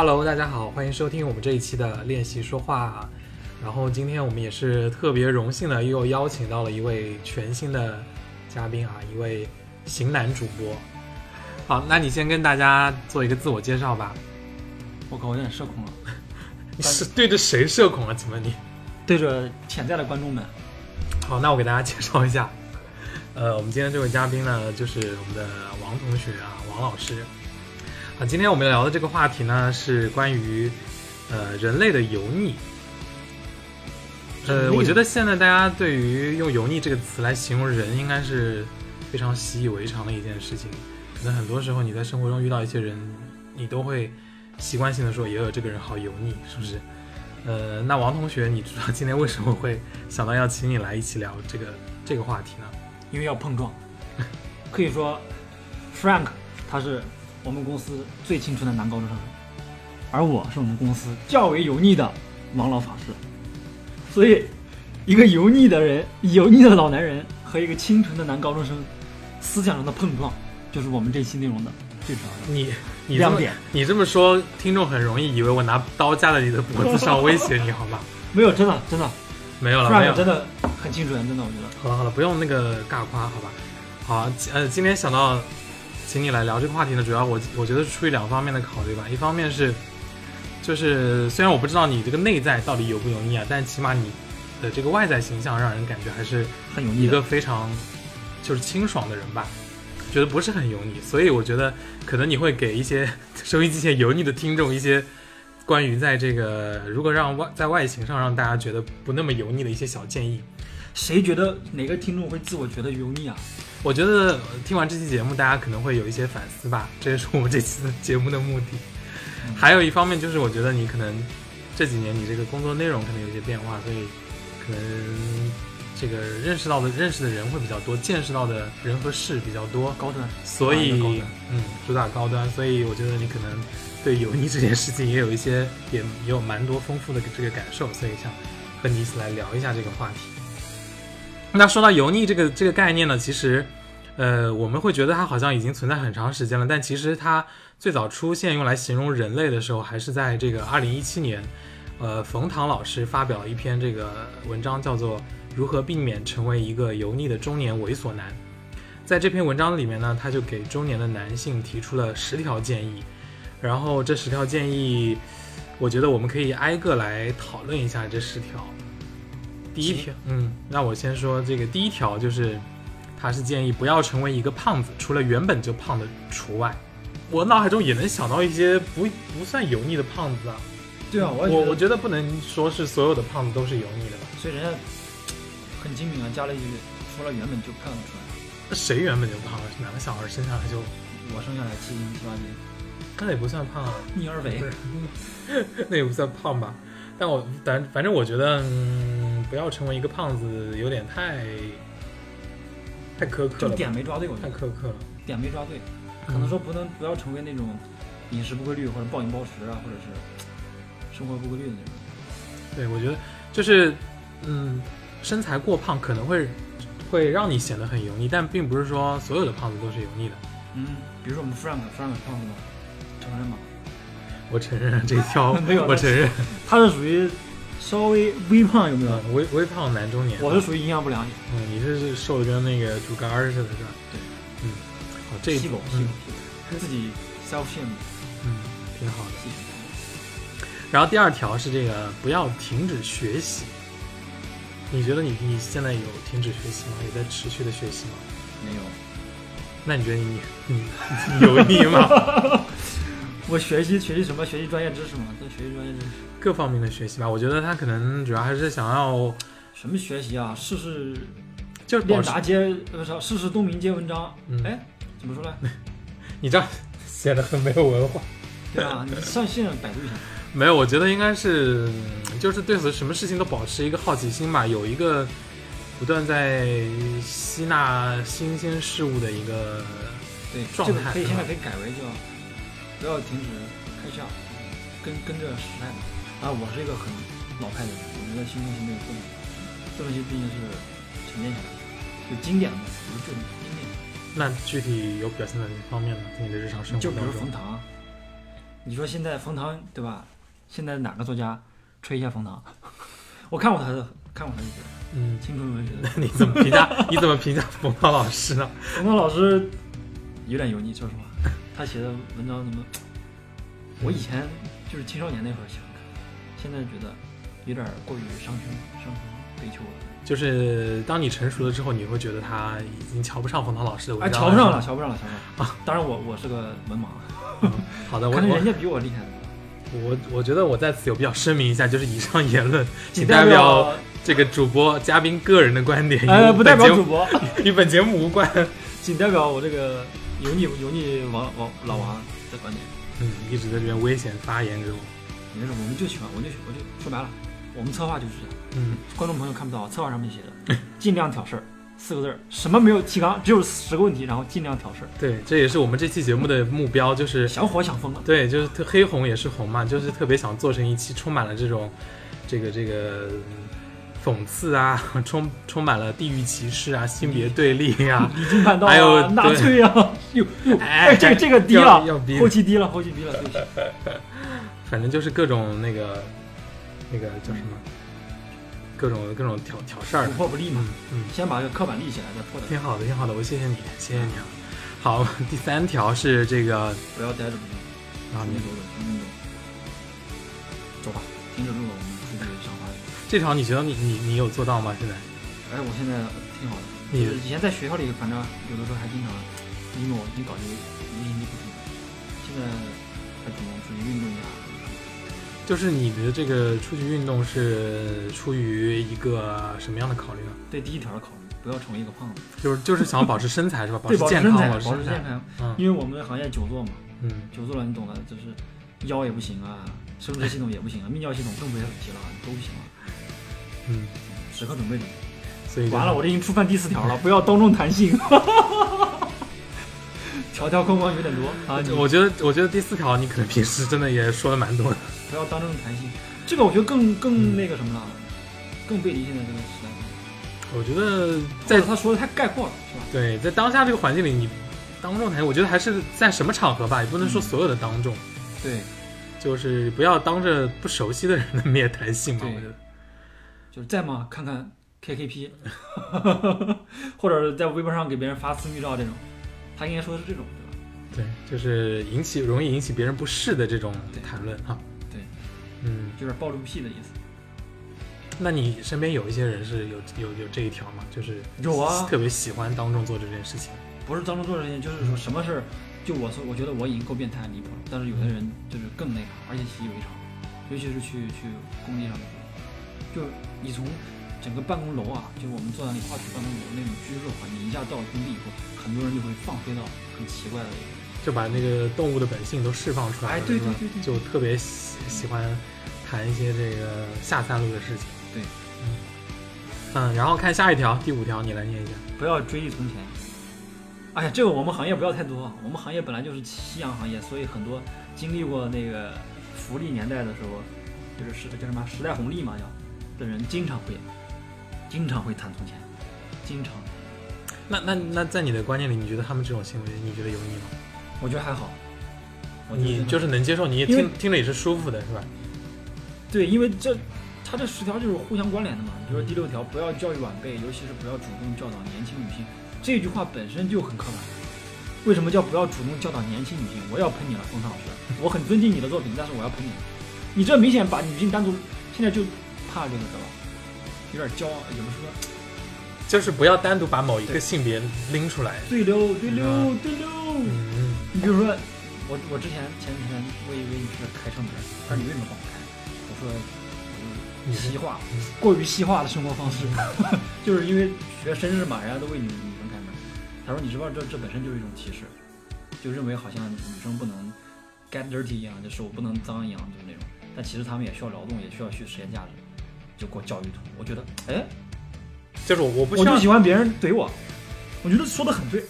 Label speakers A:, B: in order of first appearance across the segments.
A: Hello，大家好，欢迎收听我们这一期的练习说话。然后今天我们也是特别荣幸的，又邀请到了一位全新的嘉宾啊，一位型男主播。好，那你先跟大家做一个自我介绍吧。
B: 我靠，我有点社恐了。
A: 你 是对着谁社恐啊？请问你？
B: 对着潜在的观众们。
A: 好，那我给大家介绍一下。呃，我们今天这位嘉宾呢，就是我们的王同学啊，王老师。啊，今天我们聊的这个话题呢，是关于呃人类的油腻。呃，我觉得现在大家对于用“油腻”这个词来形容人，应该是非常习以为常的一件事情。可能很多时候你在生活中遇到一些人，你都会习惯性的说：“也有这个人好油腻”，是不是？呃，那王同学，你知道今天为什么会想到要请你来一起聊这个这个话题呢？
B: 因为要碰撞。可以说，Frank 他是我们公司最青春的男高中生，而我是我们公司较为油腻的王老法师。所以，一个油腻的人、油腻的老男人和一个清纯的男高中生思想上的碰撞，就是我们这期内容的最主要的
A: 你你
B: 亮点。
A: 你这么说，听众很容易以为我拿刀架在你的脖子上威胁你，好吧？
B: 没有，真的真的
A: 没有了，没有
B: 真的很清纯，真的，我觉得。
A: 好了好了，不用那个尬夸，好吧？好，呃，今天想到请你来聊这个话题呢，主要我我觉得是出于两方面的考虑吧。一方面是，就是虽然我不知道你这个内在到底油不油腻啊，但起码你的这个外在形象让人感觉还是
B: 很油腻
A: 一个非常就是清爽的人吧，觉得不是很油腻，所以我觉得可能你会给一些收音机前油腻的听众一些关于在这个如果让外在外形上让大家觉得不那么油腻的一些小建议。
B: 谁觉得哪个听众会自我觉得油腻啊？
A: 我觉得呃听完这期节目，大家可能会有一些反思吧，这也是我们这期的节目的目的。还有一方面就是，我觉得你可能这几年你这个工作内容可能有一些变化，所以可能这个认识到的认识的人会比较多，见识到的人和事比较多，
B: 高端，
A: 所以嗯，主打高端，所以我觉得你可能对油腻这件事情也有一些也也有蛮多丰富的这个感受，所以想和你一起来聊一下这个话题。那说到油腻这个这个概念呢，其实，呃，我们会觉得它好像已经存在很长时间了，但其实它最早出现用来形容人类的时候，还是在这个二零一七年，呃，冯唐老师发表了一篇这个文章，叫做《如何避免成为一个油腻的中年猥琐男》。在这篇文章里面呢，他就给中年的男性提出了十条建议，然后这十条建议，我觉得我们可以挨个来讨论一下这十条。第一条，嗯，那我先说这个第一条，就是他是建议不要成为一个胖子，除了原本就胖的除外。我脑海中也能想到一些不不算油腻的胖子啊，
B: 对啊，
A: 我我我觉得不能说是所有的胖子都是油腻的吧？
B: 所以人家很精明啊，加了一句，除了原本就看得出来。
A: 那谁原本就胖了？哪个小孩生下来就？
B: 我生下来七斤七八斤，
A: 那也不算胖啊，
B: 逆而为
A: 不。是，那也不算胖吧？但我反反正我觉得，嗯，不要成为一个胖子，有点太太苛刻
B: 就
A: 了吧，
B: 点没抓对，我觉
A: 太苛刻了。
B: 点没抓对，可能说不能不要成为那种饮食不规律或者暴饮暴食啊，或者是生活不规律的那种。
A: 对，我觉得就是，嗯，身材过胖可能会会让你显得很油腻，但并不是说所有的胖子都是油腻的。
B: 嗯，比如说我们 Frank，Frank 是胖子吗？承认吗？
A: 我承认这一条，
B: 没有
A: 我承认，
B: 他是属于稍微微胖，有没有？
A: 嗯微微胖男中年。
B: 我是属于营养不良，
A: 嗯，你是瘦的跟那个竹竿儿似的，是吧？
B: 对，
A: 嗯，好，这一
B: 细狗，细
A: 嗯
B: 自己 self shame，
A: 嗯，挺好的。然后第二条是这个不要停止学习。你觉得你你现在有停止学习吗？也在持续的学习吗？
B: 没有，
A: 那你觉得你你你油腻吗？
B: 我学习学习什么？学习专业知识吗？在学习专业知识。
A: 各方面的学习吧，我觉得他可能主要还是想要
B: 什么学习啊？试试
A: 就
B: 练达接，呃，不是，试试东明接文章。
A: 嗯
B: 哎，怎么说呢？
A: 你这样显得很没有文化。
B: 对啊，你上线百度一下。
A: 没有，我觉得应该是嗯就是对此什么事情都保持一个好奇心吧，有一个不断在吸纳新鲜事物的一个
B: 对，
A: 状
B: 这个可以现在可以改为叫不要停止开窍，跟跟着时代嘛。啊，我是一个很老派的人，我觉得新东西没有错的，这东西毕竟是沉淀下来的，就经典的嘛，不是经典的。
A: 那具体有表现在哪方面呢？在你的日常生活
B: 就比如冯唐，你说现在冯唐对吧？现在哪个作家吹一下冯唐？我看过他的，看过他的剧，
A: 嗯，
B: 青春文学的。
A: 你怎么评价？你怎么评价冯唐老师呢？
B: 冯唐老师有点油腻，说实话，他写的文章怎么？我以前就是青少年那会儿喜欢看，现在觉得有点过于伤春伤春悲秋了。
A: 就是当你成熟了之后，你会觉得他已经瞧不上冯唐老师的文
B: 哎，
A: 章。
B: 瞧不上了，瞧不上了，瞧不上了。当然我我是个文盲，
A: 好的，我我
B: 可能人家比我厉害的。
A: 我我觉得我在此有必要声明一下，就是以上言论仅
B: 代
A: 代表这个主播嘉宾个人的观点，
B: 呃，不代表主播，
A: 与本节目无关。
B: 仅代表我这个油腻油腻王王老王的观点。
A: 嗯，一直在这边危险发言给我。
B: 没事，我们就喜欢，我就我就说白了，我们策划就是这样。
A: 嗯，
B: 观众朋友看不到，策划上面写的尽量挑事儿，四个字儿，什么没有提纲，只有十个问题，然后尽量挑事儿，
A: 对，这也是我们这期节目的目标，就是
B: 想火想疯了。
A: 对，就是特黑红也是红嘛，就是特别想做成一期充满了这种，这个这个嗯讽刺啊，充充满了地域歧视啊，性别对立啊，
B: 离经叛道
A: 还有
B: 啊，纳粹啊，哟哟，
A: 哎
B: 哎，这个这个低了，后期低了，后期低了，对。
A: 反正就是各种那个那个叫什么，各种各种挑挑事儿
B: 不。破不立嘛
A: 嗯，嗯，
B: 先把这个刻板立起来，再破的。
A: 挺好的，挺好的，我谢谢你，谢谢你啊。好，第三条是这个
B: 不要待着不动，
A: 啊，你
B: 走走，运动运动。走吧，停止录了，我们出去赏花去。
A: 这条你觉得你你你有做到吗？现在？
B: 哎，我现在挺好的。
A: 你
B: 以前在学校里，反正有的时候还经常 emo，你搞这个一心不足。现在还主动出去运动一下。
A: 就是你的这个出去运动是出于一个什么样的考虑呢？
B: 对第一条的考虑，不要成为一个胖子，
A: 就是就是想要保持身材是吧？保，持健康，
B: 保持健康。
A: 嗯
B: 因为我们行业久坐嘛，
A: 嗯，
B: 久坐了你懂的，就是腰也不行啊，生殖系统也不行啊，泌尿系统更不要提了，都不行了。
A: 嗯，
B: 时刻准备着。
A: 所以
B: 完了，我这已经触犯第四条了，不要当众谈性。条条框框有点多啊！
A: 我觉得我觉得第四条你可能平时真的也说的蛮多的。
B: 不要当众谈性，这个我觉得更更那个什么了，更背离现在这个时代。
A: 我觉得
B: 在
A: 在
B: 他说的太概括了，是吧？
A: 对在当下这个环境里，你当众谈，我觉得还是在什么场合吧，也不能说所有的当众，
B: 对，
A: 就是不要当着不熟悉的人的面谈性嘛。我觉得，
B: 就是在吗？看看 KKP，或者是在微博上给别人发私密照这种，他应该说的是这种，对吧？
A: 对，就是引起容易引起别人不适的这种谈论哈。
B: 对，
A: 嗯，
B: 就是暴露癖的意思。
A: 那你身边有一些人是有有有这一条吗？就是
B: 有啊
A: 特别喜欢当众做这件事情。
B: 不是当众做这件事，就是说什么事儿，就我说，我觉得我已经够变态离谱了，但是有的人就是更那啥，而且习以为常，尤其是去去工地上的时候，就你从整个办公楼啊，就我们坐在那画图办公楼那种居住环境，一下到了工地以后，很多人就会放飞到很奇怪的，
A: 就把那个动物的本性都释放出来了，
B: 哎对对对对
A: 就特别喜喜欢谈一些这个下三路的事情。
B: 对，
A: 嗯嗯，然后看下一条，第五条，你来念一下。
B: 不要追忆从前。哎呀，这个我们行业不要太多，啊我们行业本来就是夕阳行业，所以很多经历过那个福利年代的时候，就是时叫什么时代红利嘛，叫的人经常会经常会谈从前，经常。
A: 那那那在你的观念里，你觉得他们这种行为，你觉得油腻吗？
B: 我觉得还好。我
A: 你就是能接受，你也听听着也是舒服的，是吧？
B: 对，因为这他这十条就是互相关联的嘛。比如说第六条，不要教育晚辈，尤其是不要主动教导年轻女性。这句话本身就很刻板。为什么叫不要主动教导年轻女性？我要喷你了，冯唐老师，我很尊敬你的作品，但是我要喷你。你这明显把女性单独，现在就怕这个，知道吧？有点骄傲，有的说
A: 就是不要单独把某一个性别拎出来。
B: 对溜对溜
A: 嗯
B: 对溜。
A: 嗯，
B: 你比如说，我我之前前几天我以为你是开车门，他说你为什么帮我开？我说，嗯，
A: 你是
B: 西化
A: 嗯，
B: 过于西化的生活方式，就是因为学绅士嘛，人家都为女女生开门。他说你知不知道这这本身就是一种歧视，就认为好像女生不能 get dirty 一样，就手不能脏一样，就是那种。但其实他们也需要劳动，也需要去实现价值，就给我教育图。我觉得，哎，
A: 就是我我不
B: 我就，喜欢别人怼我，我觉得说的很对。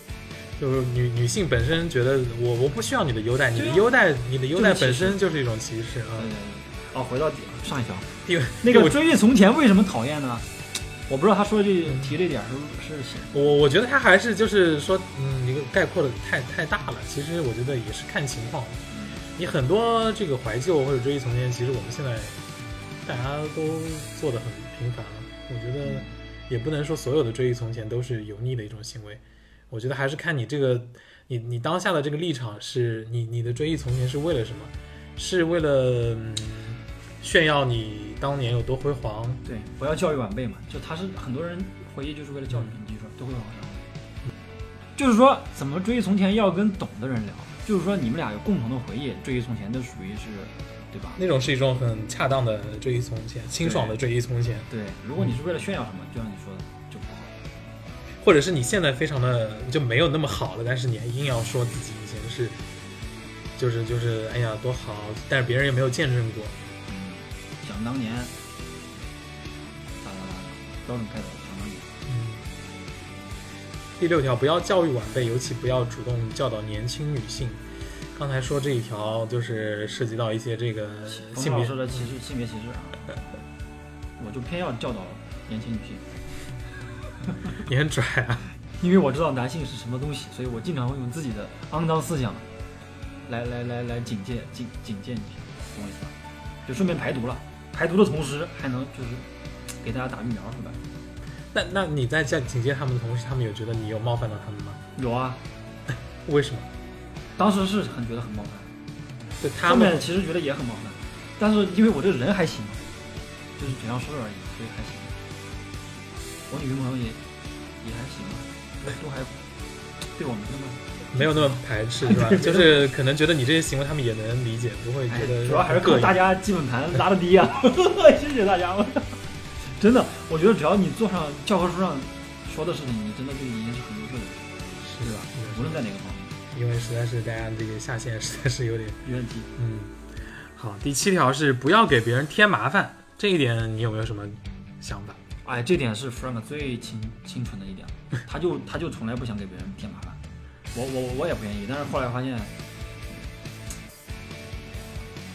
A: 就是女女性本身觉得我我不需要你的优待，你的优待你的优待本身就是一种歧视啊。
B: 哦，回到底上一条，
A: 第五
B: 那个追忆从前为什么讨厌呢？我不知道他说这提这点儿是是
A: 我我觉得他还是就是说，嗯，一个概括的太太大了。其实我觉得也是看情况。你很多这个怀旧或者追忆从前，其实我们现在大家都做的很频繁了。我觉得也不能说所有的追忆从前都是油腻的一种行为。我觉得还是看你这个你你当下的这个立场是你你的追忆从前是为了什么？是为了、嗯、炫耀你当年有多辉煌？
B: 对，不要教育晚辈嘛，就他是很多人回忆就是为了教育你，记住都会往上。就是说，怎么追忆从前要跟懂的人聊，就是说你们俩有共同的回忆，追忆从前都属于是，对吧？
A: 那种是一种很恰当的追忆从前，清爽的追忆从前。
B: 对，如果你是为了炫耀什么，就像你说的，就不好。
A: 或者是你现在非常的就没有那么好了，但是你还硬要说自己以前是，就是就是哎呀多好，但是别人也没有见证过。
B: 嗯，想当年，哒哒哒，标准开头，想当年。
A: 嗯。第六条，不要教育晚辈，尤其不要主动教导年轻女性。刚才说这一条就是涉及到一些这个性别
B: 的歧视，性别歧视啊，我就偏要教导年轻女性。
A: 你很拽啊！
B: 因为我知道男性是什么东西，所以我经常会用自己的肮脏思想来来来来警戒警警戒女性，懂我意思吧？就顺便排毒了，排毒的同时还能就是给大家打疫苗是吧？
A: 那那你在在警戒他们的同时，他们有觉得你有冒犯到他们吗？
B: 有啊，
A: 为什么？
B: 当时是很觉得很冒犯，
A: 对他
B: 后面
A: 们
B: 其实觉得也很冒犯，但是因为我这个人还行，就是嘴上说说而已，所以还行。我女朋友也也还行吧，都还对我没那么
A: 没有那么排斥 是吧？就是可能觉得你这些行为他们也能理解，不会觉得
B: 哎主要还是靠大家基本盘拉的低啊！谢谢大家，真的，我觉得只要你做上教科书上说的事情，你真的就已经是很优秀的人，对吧？无论在哪个方面，
A: 因为实在是大家这个下限实在是有点
B: 有问题。
A: 嗯。好，第七条是不要给别人添麻烦，这一点你有没有什么想法？
B: 哎，这点是 Frank 最清清纯的一点，他就他就从来不想给别人添麻烦，我我我也不愿意，但是后来发现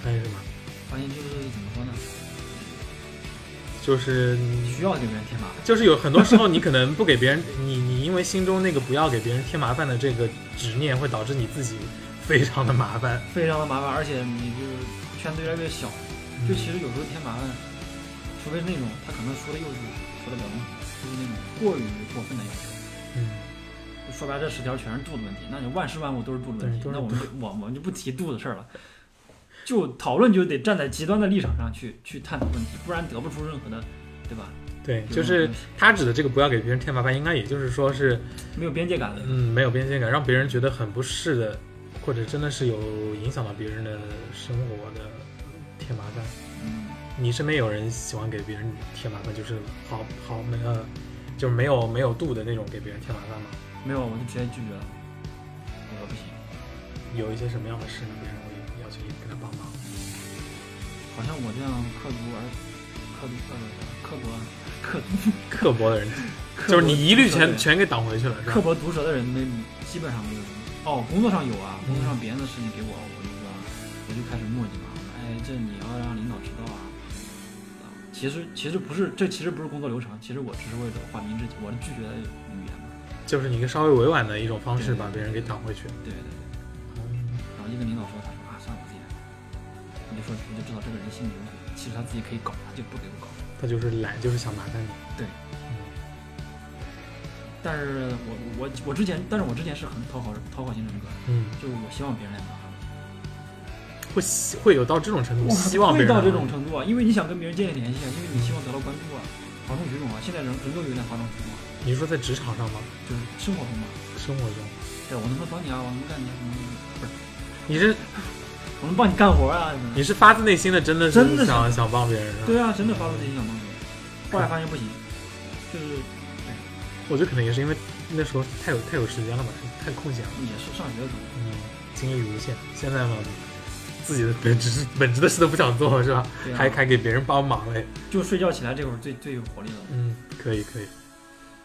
A: 发现什么？
B: 发现就是怎么说呢，
A: 就是你
B: 需要给别人添麻烦。
A: 就是有很多时候你可能不给别人，你你因为心中那个不要给别人添麻烦的这个执念，会导致你自己非常的麻烦。
B: 非常的麻烦，而且你就是圈子越来越小。就其实有时候添麻烦，除非是那种他可能说的幼稚说的比较笼统，就是那种过于过分的要求。
A: 嗯，
B: 就说白了，这十条全是度的问题，那你万事万物都是度的问题那我们就我我们就不提度的事儿了，就讨论就得站在极端的立场上去去探讨问题，不然得不出任何的，对吧？
A: 对，就是他指的这个不要给别人添麻烦，应该也就是说是
B: 没有边界感的。
A: 嗯没有边界感，让别人觉得很不适的，或者真的是有影响到别人的生活的添麻烦。
B: 嗯，
A: 你身边有人喜欢给别人添麻烦，就是好好没呃，就是没有没有度的那种给别人添麻烦吗？
B: 没有，我就直接拒绝了，我说不行，
A: 有一些什么样的事呢？
B: 好像我这样刻毒而刻毒呃刻薄刻毒
A: 刻薄的人，就是你一律全全给挡回去了，是吧？
B: 刻薄毒舌的人没基本上没有。哦，工作上有啊，工作上别人的事情给我，我就说，我就开始磨叽嘛。哎，这你要让领导知道啊。啊其实其实不是，这其实不是工作流程，其实我只是为了缓兵之急，我是拒绝的语言嘛。
A: 就是你一个稍微委婉的一种方式，把别人给挡回去。
B: 对对对。
A: 嗯
B: 然后一跟领导说，他。说，你就知道这个人心里有鬼，其实他自己可以搞，他就不给我搞。
A: 他就是懒，就是想麻烦你。
B: 对
A: 嗯，
B: 但是我我我之前，但是我之前是很讨好讨好型人格，
A: 嗯，
B: 就是我希望别人来麻烦我。
A: 会希会有到这种程度，
B: 哇
A: 希望别人
B: 会到这种程度啊，因为你想跟别人建立联系啊，因为你希望得到关注啊，哗众取宠啊。现在人人都有点哗众取宠啊，
A: 你是说在职场上吗？
B: 就是生活中吗。
A: 生活中，
B: 对，我能不能帮你啊？我能干你什么？不是，
A: 你是
B: 我能帮你干活啊？
A: 你是发自内心的，真的是
B: 真的
A: 想
B: 想
A: 想帮别人？
B: 对啊，真的发自内心想帮别人，后来发现不行，就是
A: 我觉得可能也是因为那时候太有太有时间了吧，太空闲了，
B: 也是上学的时候，
A: 嗯，精力无限。现在嘛，自己的本职本职的事都不想做，是吧？
B: 啊
A: 还还给别人帮忙嘞。
B: 就睡觉起来这会儿最最有活力了。
A: 嗯，可以可以。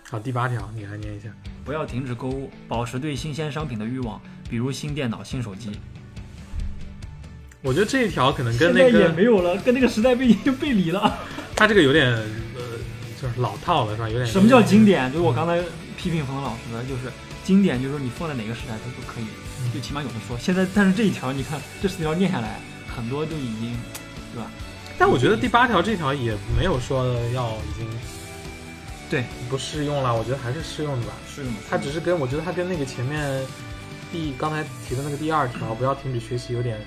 A: 好，第八条，你来念一下。
B: 不要停止购物，保持对新鲜商品的欲望，比如新电脑、新手机。
A: 我觉得这一条可能跟那个也
B: 没有了，跟那个时代背景 背离了。
A: 他这个有点呃，就是老套了，是吧？有点
B: 什么叫经？典？就是我刚才批评冯老师的，就是经典，就是说你放在哪个时代它都可以，
A: 嗯
B: 就起码有的说。现在但是这一条，你看这十条念下来，很多就已经，对吧？
A: 但我觉得第八条这条也没有说要已经
B: 对
A: 不适用了，我觉得还是适用的吧。
B: 是的，
A: 它只是跟我觉得它跟那个前面第刚才提的那个第二条不要停止学习有点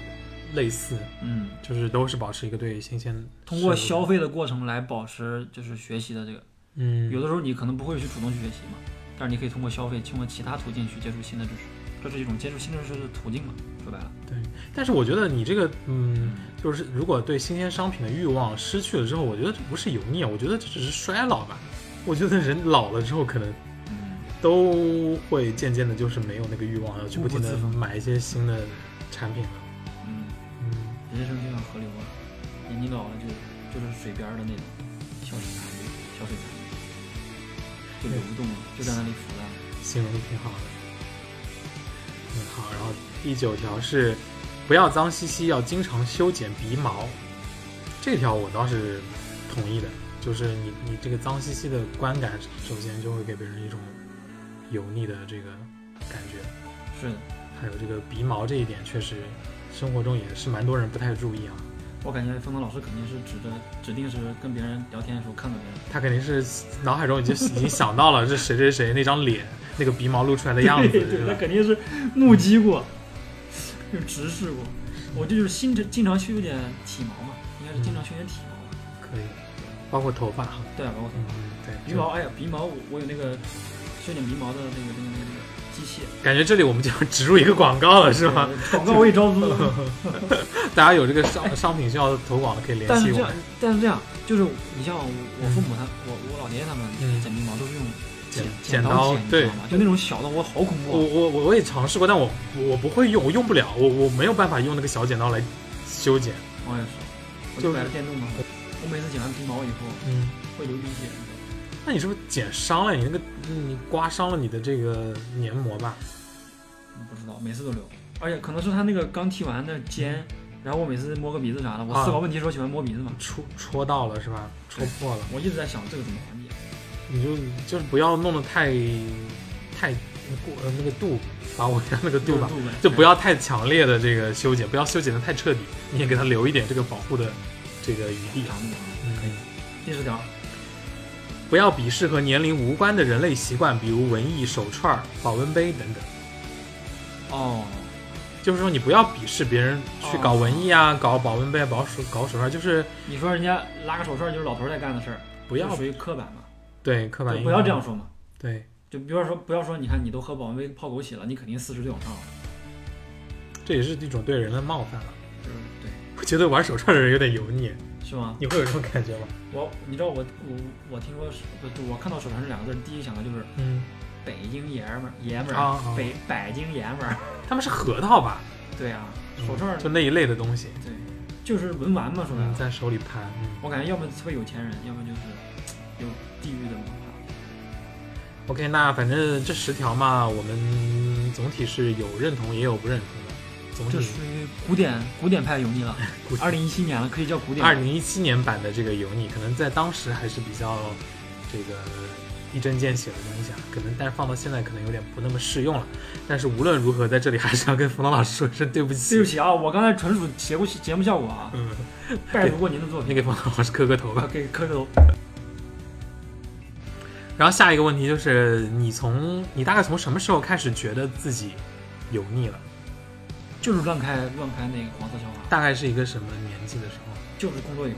A: 类似，
B: 嗯，
A: 就是都是保持一个对新鲜
B: 通过消费的过程来保持就是学习的这个。
A: 嗯
B: 有的时候你可能不会去主动去学习嘛，但是你可以通过消费，通过其他途径去接触新的知识，这是一种接触新知识的途径嘛。说白了，对
A: 但是我觉得你这个嗯，就是如果对新鲜商品的欲望失去了之后，我觉得这不是油腻啊，我觉得这只是衰老吧。我觉得人老了之后可能
B: 嗯，
A: 都会渐渐的，就是没有那个欲望要去不停的买一些新的产品了。
B: 人生就像河流啊，你你老了就就是水边的那种小水残余、小水残余，就流不动了，就在那里浮着。
A: 形容的挺好的。嗯，好。然后第九条是不要脏兮兮，要经常修剪鼻毛。这条我倒是同意的，就是你你这个脏兮兮的观感，首先就会给别人一种油腻的这个感觉。
B: 是的，
A: 还有这个鼻毛这一点，确实生活中也是蛮多人不太注意啊。
B: 我感觉冯腾老师肯定是指着指定是跟别人聊天的时候看到别人。
A: 他肯定是脑海中已经已经想到了这谁谁谁那张脸，那个鼻毛露出来的样子，
B: 对对，他？肯定是目击过，就直视过。我这就是新经常修点体毛嘛，应该是经常修点体毛吧？
A: 可以，包括头发哈。
B: 对啊，包括
A: 嗯，对，
B: 鼻毛，哎呀，鼻毛我我有那个修点鼻毛的那个那个那个那个
A: 感觉这里我们就要植入一个广告了，是吗？
B: 广告我也招租。
A: 大家有这个商商品需要投广的可以联系我
B: 但是这样。，但是这样，就是你像我我父母他，我我老爷爷他们
A: 嗯
B: 剪鼻毛都是用
A: 剪
B: 剪
A: 剪刀对
B: 吗？就那种小的，我好恐怖啊！
A: 我我我也尝试过，但我我不会用，我用不了，我我没有办法用那个小剪刀来修剪。
B: 我也是，我
A: 就
B: 就是买了电动的，我每次剪完鼻毛以后
A: 嗯，
B: 会流鼻血。
A: 那你是不是剪伤了你那个？你刮伤了你的这个黏膜吧？
B: 嗯不知道，每次都流，而且可能是他那个刚剃完的尖，然后我每次摸个鼻子啥的，我
A: 啊
B: 思考问题的时候喜欢摸鼻子嘛，
A: 戳戳到了是吧？戳破了，
B: 我一直在想这个怎么缓解。
A: 你就就是不要弄得太太过呃那个度，把握一下那个度吧。
B: 度
A: 就不要太强烈的这个修剪，不要修剪的太彻底，你也给它留一点这个保护的这个余地。
B: 啊，
A: 嗯
B: 可以。第十条，
A: 不要鄙视和年龄无关的人类习惯，比如文艺、手串、保温杯等等。
B: 哦，
A: 就是说，你不要鄙视别人去搞文艺啊，搞保温杯、搞手搞手串，就是
B: 你说人家拉个手串就是老头儿在干的事儿，
A: 不要
B: 这属于刻板嘛？
A: 对刻板印象，
B: 就不要这样。说嘛。
A: 对，
B: 就比方说，不要说，你看你都喝保温杯泡枸杞了，你肯定四十岁往上了，
A: 这也是一种对人的冒犯了。
B: 嗯对，
A: 我觉得玩手串的人有点油腻，
B: 是吗？
A: 你会有这种感觉吗？
B: 我你知道我我我听说是我看到手串这两个字，第一想到就是
A: 嗯，
B: 北京爷们儿爷们儿，
A: 啊啊
B: 北北京爷们儿。
A: 他们是核桃吧？
B: 对啊，手串儿
A: 就那一类的东西，
B: 对，就是文玩嘛，说白
A: 嗯，
B: 了。
A: 在手里盘。嗯
B: 我感觉要么特别有钱人，要么就是有地域的文化。
A: OK，那反正这十条嘛，我们总体是有认同也有不认同的。总体
B: 这属于古典古典派油腻了 二零一七年了，可以叫古典。
A: 二零一七年版的这个油腻，可能在当时还是比较这个一针见血的东西啊，可能但是放到现在可能有点不那么适用了。但是无论如何，在这里还是要跟冯导老师说一声对不起。
B: 对不起啊，我刚才纯属节目节目效果啊，
A: 嗯，
B: 拜读过您的作品，
A: 你给冯导老师磕个头吧。
B: 给磕个头。
A: 然后下一个问题就是，你从你大概从什么时候开始觉得自己油腻了？
B: 就是乱开乱开那个黄色笑话，
A: 大概是一个什么年纪的时候？
B: 就是工作以后，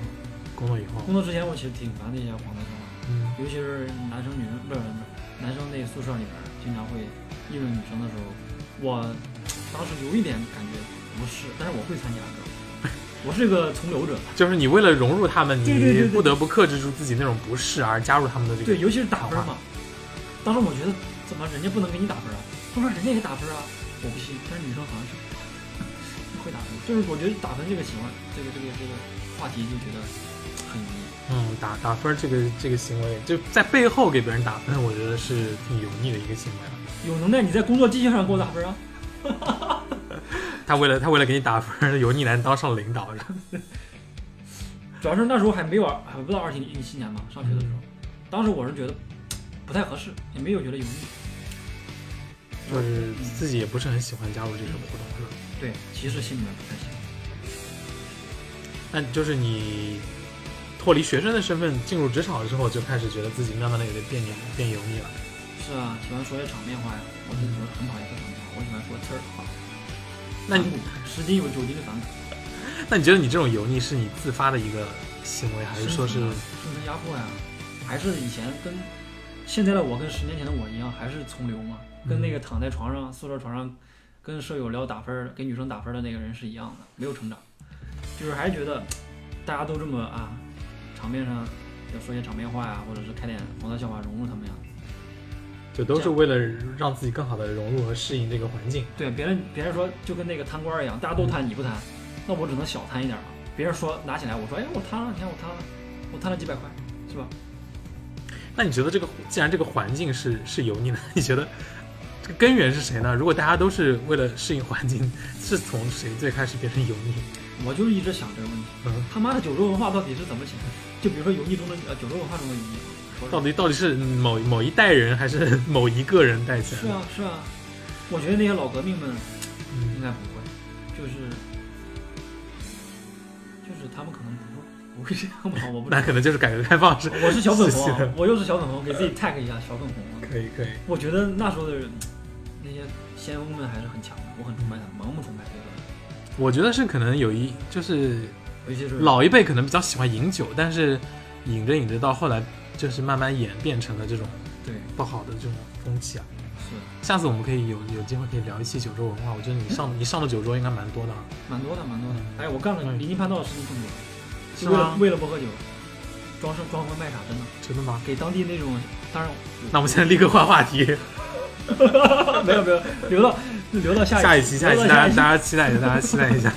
A: 工作以后？
B: 工作之前我其实挺烦那些黄色笑话，
A: 嗯
B: 尤其是男生女生不是男生那宿舍里边经常会议论女生的时候，我当时有一点感觉不是，但是我会参加的，我是个从流者，
A: 就是你为了融入他们，你不得不克制住自己那种不适，而加入他们的这个。
B: 对，尤其是打分嘛。当时我觉得怎么人家不能给你打分啊？他说人家也打分啊，我不信，但是女生好像是就是我觉得打分这个行为，这个这个这个话题就觉得很油腻。
A: 嗯，打打分这个这个行为，就在背后给别人打分，我觉得是挺油腻的一个行为了。
B: 有能耐你在工作绩效上给我打分啊！
A: 他为了他为了给你打分，油腻男当上领导了，
B: 主要是那时候还没有还不到二零一七年嘛，上学的时候，当时我是觉得不太合适，也没有觉得油腻。
A: 就是自己也不是很喜欢加入这个活动，是吧？
B: 对，其实心里面不太喜欢。
A: 那就是你脱离学生的身份进入职场之后，就开始觉得自己慢慢的有点变油变油腻了。
B: 是啊，喜欢说些场面话呀，我很我很讨厌说场面话，我喜欢说刺儿话。
A: 那你
B: 十斤有九斤的反骨，
A: 那你觉得你这种油腻是你自发的一个行为，还是说是
B: 生存压迫呀？还是以前跟现在的我跟十年前的我一样，还是从流嘛？跟那个躺在床上宿舍床上跟舍友聊打分儿、给女生打分的那个人是一样的，没有成长，就是还是觉得大家都这么啊，场面上要说些场面话呀，或者是开点黄色笑话融入他们呀。
A: 就都是为了让自己更好的融入和适应这个环境？
B: 对，别人别人说就跟那个贪官一样，大家都贪你不贪，那我只能小贪一点儿了。别人说拿起来，我说哎我贪了，你看我贪了，我贪了几百块，是吧？
A: 那你觉得这个既然这个环境是是油腻的，你觉得这个根源是谁呢？如果大家都是为了适应环境，是从谁最开始变成油腻？
B: 我就是一直想这个问题，
A: 嗯，
B: 他妈的九州文化到底是怎么起来的？就比如说油腻中的呃九州文化中的油腻，
A: 到底到底是某某一代人还是 某一个人带起来的？
B: 是啊是啊，我觉得那些老革命们应
A: 嗯，
B: 该不会，就是就是他们可能不会不会这样吧，我不。
A: 那可能就是改革开放是
B: 我是小粉红啊，我又是小粉红，给自己 tag 一下小粉红啊。
A: 可以可以。
B: 我觉得那时候的人那些先锋们还是很强的，我很崇拜他，盲目崇拜这个。
A: 我觉得是可能有一就是老一辈可能比较喜欢饮酒，但是饮着饮着到后来就是慢慢演变成了这种
B: 对
A: 不好的这种风气啊。
B: 是
A: 下次我们可以有有机会可以聊一期九州文化，我觉得你上你 上的九州应该蛮多的啊。
B: 蛮多的蛮多的
A: 嗯。
B: 哎，我干了
A: 嗯
B: 离经叛道的事情更多，
A: 是
B: 为了为了不喝酒，装疯装疯卖傻，真的
A: 真的吗？
B: 给当地那种，当然
A: 那我们现在立刻换话题，
B: 没有没有留到留到下
A: 下
B: 一
A: 一期下一期
B: 下一期
A: 大家大家期待一下，大家期待一下，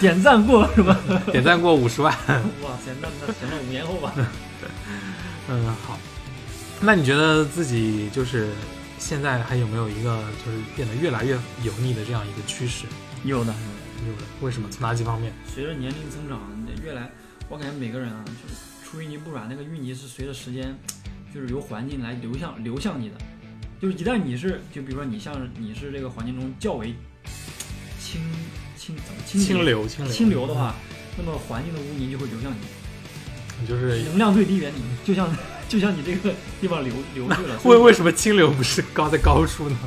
B: 点赞过是吧？
A: 点赞过五十万。
B: 哇塞，那那行了，五年后吧。
A: 嗯，好。那你觉得自己就是现在还有没有一个就是变得越来越油腻的这样一个趋势？
B: 有的，
A: 有的，为什么？从哪几方面？
B: 随着年龄增长，越来，我感觉每个人啊，就是出淤泥不染，那个淤泥是随着时间，就是由环境来流向流向你的。就是一旦你是，就比如说你像你是这个环境中较为清清怎么清洁
A: 清流，清流，
B: 清流的话，那么环境的污泥就会流向你，
A: 嗯，就是
B: 能量最低原理，就像就像你这个地方流流去了。所
A: 为为什么清流不是高在高处呢？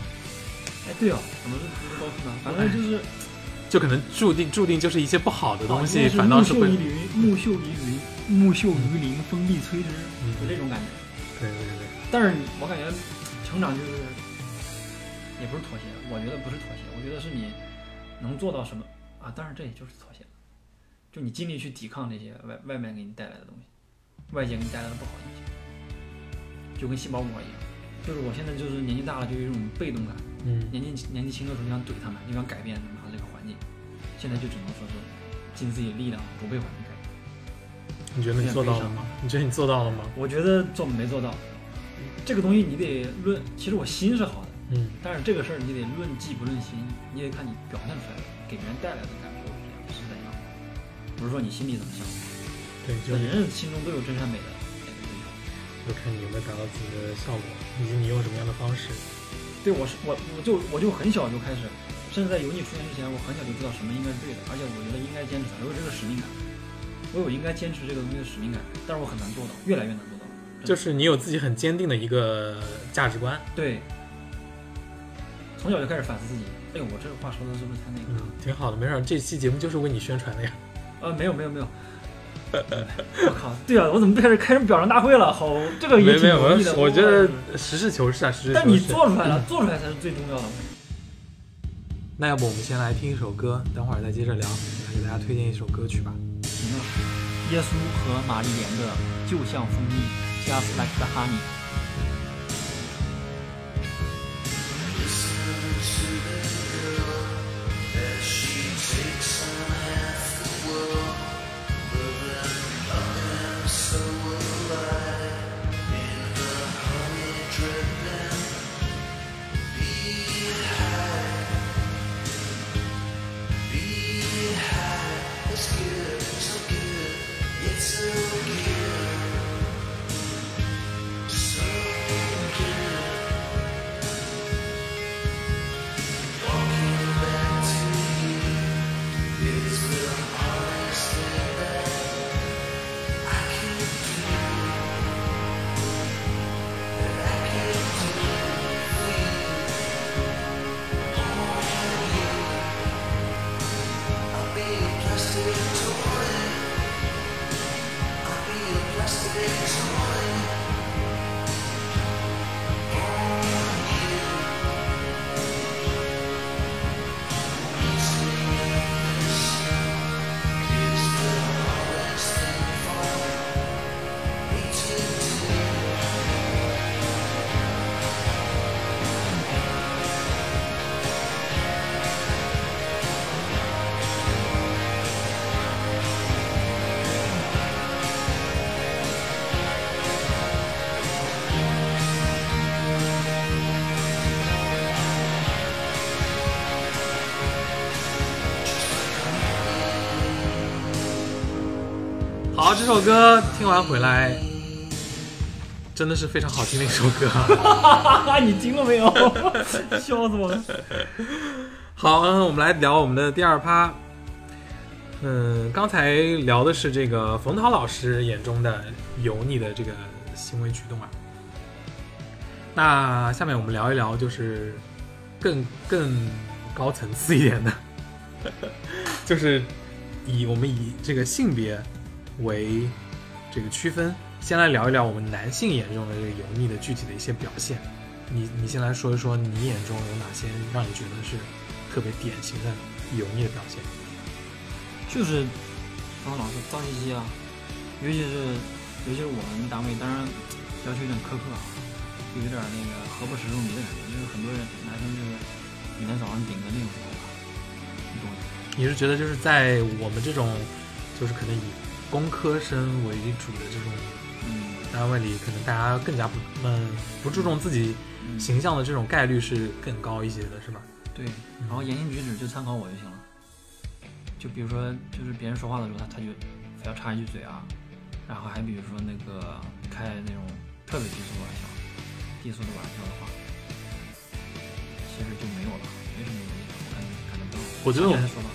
B: 哎，对哦，怎么是高处呢？反正就是
A: 就可能注定注定就是一些不好的东
B: 啊
A: 西，反倒是会
B: 木秀于，林，木秀于林，木秀于林，风必摧之，
A: 嗯
B: 就这种感觉。
A: 对对对，
B: 但是我感觉成长就是也不是妥协，我觉得不是妥协，我觉得是你能做到什么啊？当然这也就是妥协，就你尽力去抵抗这些外外面给你带来的东西，外界给你带来的不好影响，就跟细胞膜一样。就是我现在就是年纪大了，就有一种被动感。
A: 嗯，
B: 年纪年纪轻的时候就想怼他们，就想改变他们这个环境，现在就只能说是尽自己力量，不被环境改变。
A: 你觉得你做到了吗？你觉得你做到了吗？
B: 我觉得做没做到，这个东西你得论，其实我心是好的。
A: 嗯，
B: 但是这个事儿你得论迹不论心，你得看你表现出来的给别人带来的感受是怎样是怎样，不是说你心里怎么想。
A: 对，就
B: 人人心中都有真善美的。
A: 就看你有没有达到自己的效果，以及你用什么样的方式。
B: 对我是我我就我就很小就开始，甚至在油腻出现之前，我很小就知道什么应该是对的，而且我觉得应该坚持，我有这个使命感，我有应该坚持这个东西的使命感，但是我很难做到，越来越难。
A: 就是你有自己很坚定的一个价值观，
B: 对，从小就开始反思自己。哎呦，我这个话说的是不是太那个？
A: 嗯，挺好的，没事儿，这期节目就是为你宣传的呀。
B: 呃，没有没有没有。我靠，对啊，我怎么开始开始表彰大会了？好，这个也挺
A: 没没有，
B: 容易的。
A: 我觉得实事求是啊，实事求是。
B: 但你做出来了，做出来才是最重要的。
A: 那要不我们先来听一首歌，等会儿再接着聊。来给大家推荐一首歌曲吧。
B: 行啊，耶稣和玛丽莲的《就像蜂蜜》，Just like the honey。
A: 这首歌听完回来，真的是非常好听的一首歌。
B: 哈哈，你听了没有？笑死我了。
A: 好，嗯，我们来聊我们的第二趴。嗯，刚才聊的是这个冯涛老师眼中的油腻的这个行为举动啊。那下面我们聊一聊，就是更更高层次一点的，就是以我们以这个性别为这个区分，先来聊一聊我们男性眼中的这个油腻的具体的一些表现。你你先来说一说，你眼中有哪些让你觉得是特别典型的油腻的表现？
B: 就是当老是脏兮兮啊，尤其是尤其是我们单位，当然要求有点苛刻啊，有点那个何不食肉糜的感觉，就是很多人男生就是每天早上顶个那种你懂吗？
A: 你是觉得就是在我们这种就是可能以工科生为主的这种
B: 嗯
A: 单位里，可能大家更加不嗯不注重自己
B: 嗯，
A: 形象的这种概率是更高一些的，是吧？
B: 对，然后言行举止就参考我就行了。就比如说，就是别人说话的时候，他他就非要插一句嘴啊，然后还比如说那个开那种特别低俗的玩笑，低俗的玩笑的话，其实就没有了，没什么意思。我感觉感觉不到。
A: 我觉得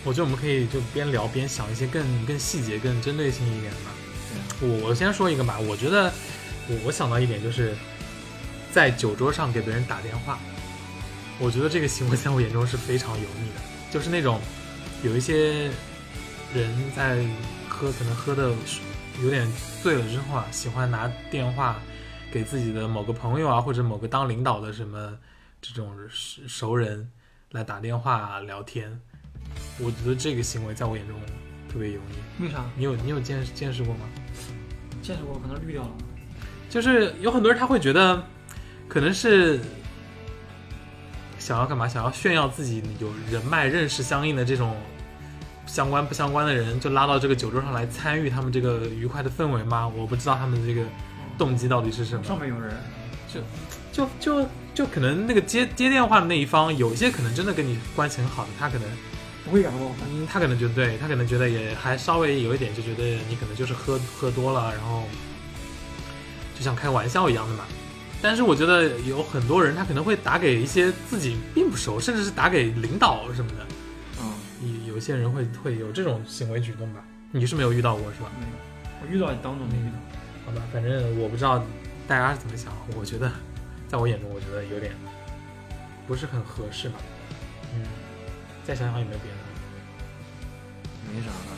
A: 我觉得我们可以就边聊边想一些更更细节、更针对性一点的。我我先说一个吧，我觉得我我想到一点就是在酒桌上给别人打电话，我觉得这个行为在我眼中是非常油腻的，就是那种有一些人在喝，可能喝的有点醉了之后啊，喜欢拿电话给自己的某个朋友啊，或者某个当领导的什么这种熟熟人来打电话聊天，我觉得这个行为在我眼中特别油腻。
B: 为啥？
A: 你有你有见见识过吗？
B: 见识过，可能绿掉了。
A: 就是有很多人他会觉得，可能是想要干嘛？想要炫耀自己有人脉、认识相应的这种相关不相关的人，就拉到这个酒桌上来参与他们这个愉快的氛围吗？我不知道他们的这个动机到底是什么。
B: 上面有人，
A: 就就就可能那个接接电话的那一方，有一些可能真的跟你关系很好的，他可能
B: 不会感冒。
A: 嗯，他可能觉得对他可能觉得也还稍微有一点，就觉得你可能就是喝喝多了，然后就像开玩笑一样的嘛。但是我觉得有很多人他可能会打给一些自己并不熟，甚至是打给领导什么的，
B: 嗯，
A: 有有些人会会有这种行为举动吧。你是没有遇到过是吧？
B: 没有，我遇到你当中没遇到。
A: 好吧，反正我不知道大家是怎么想，我觉得在我眼中，我觉得有点不是很合适吧。嗯，再想想有没有别的。
B: 没啥了。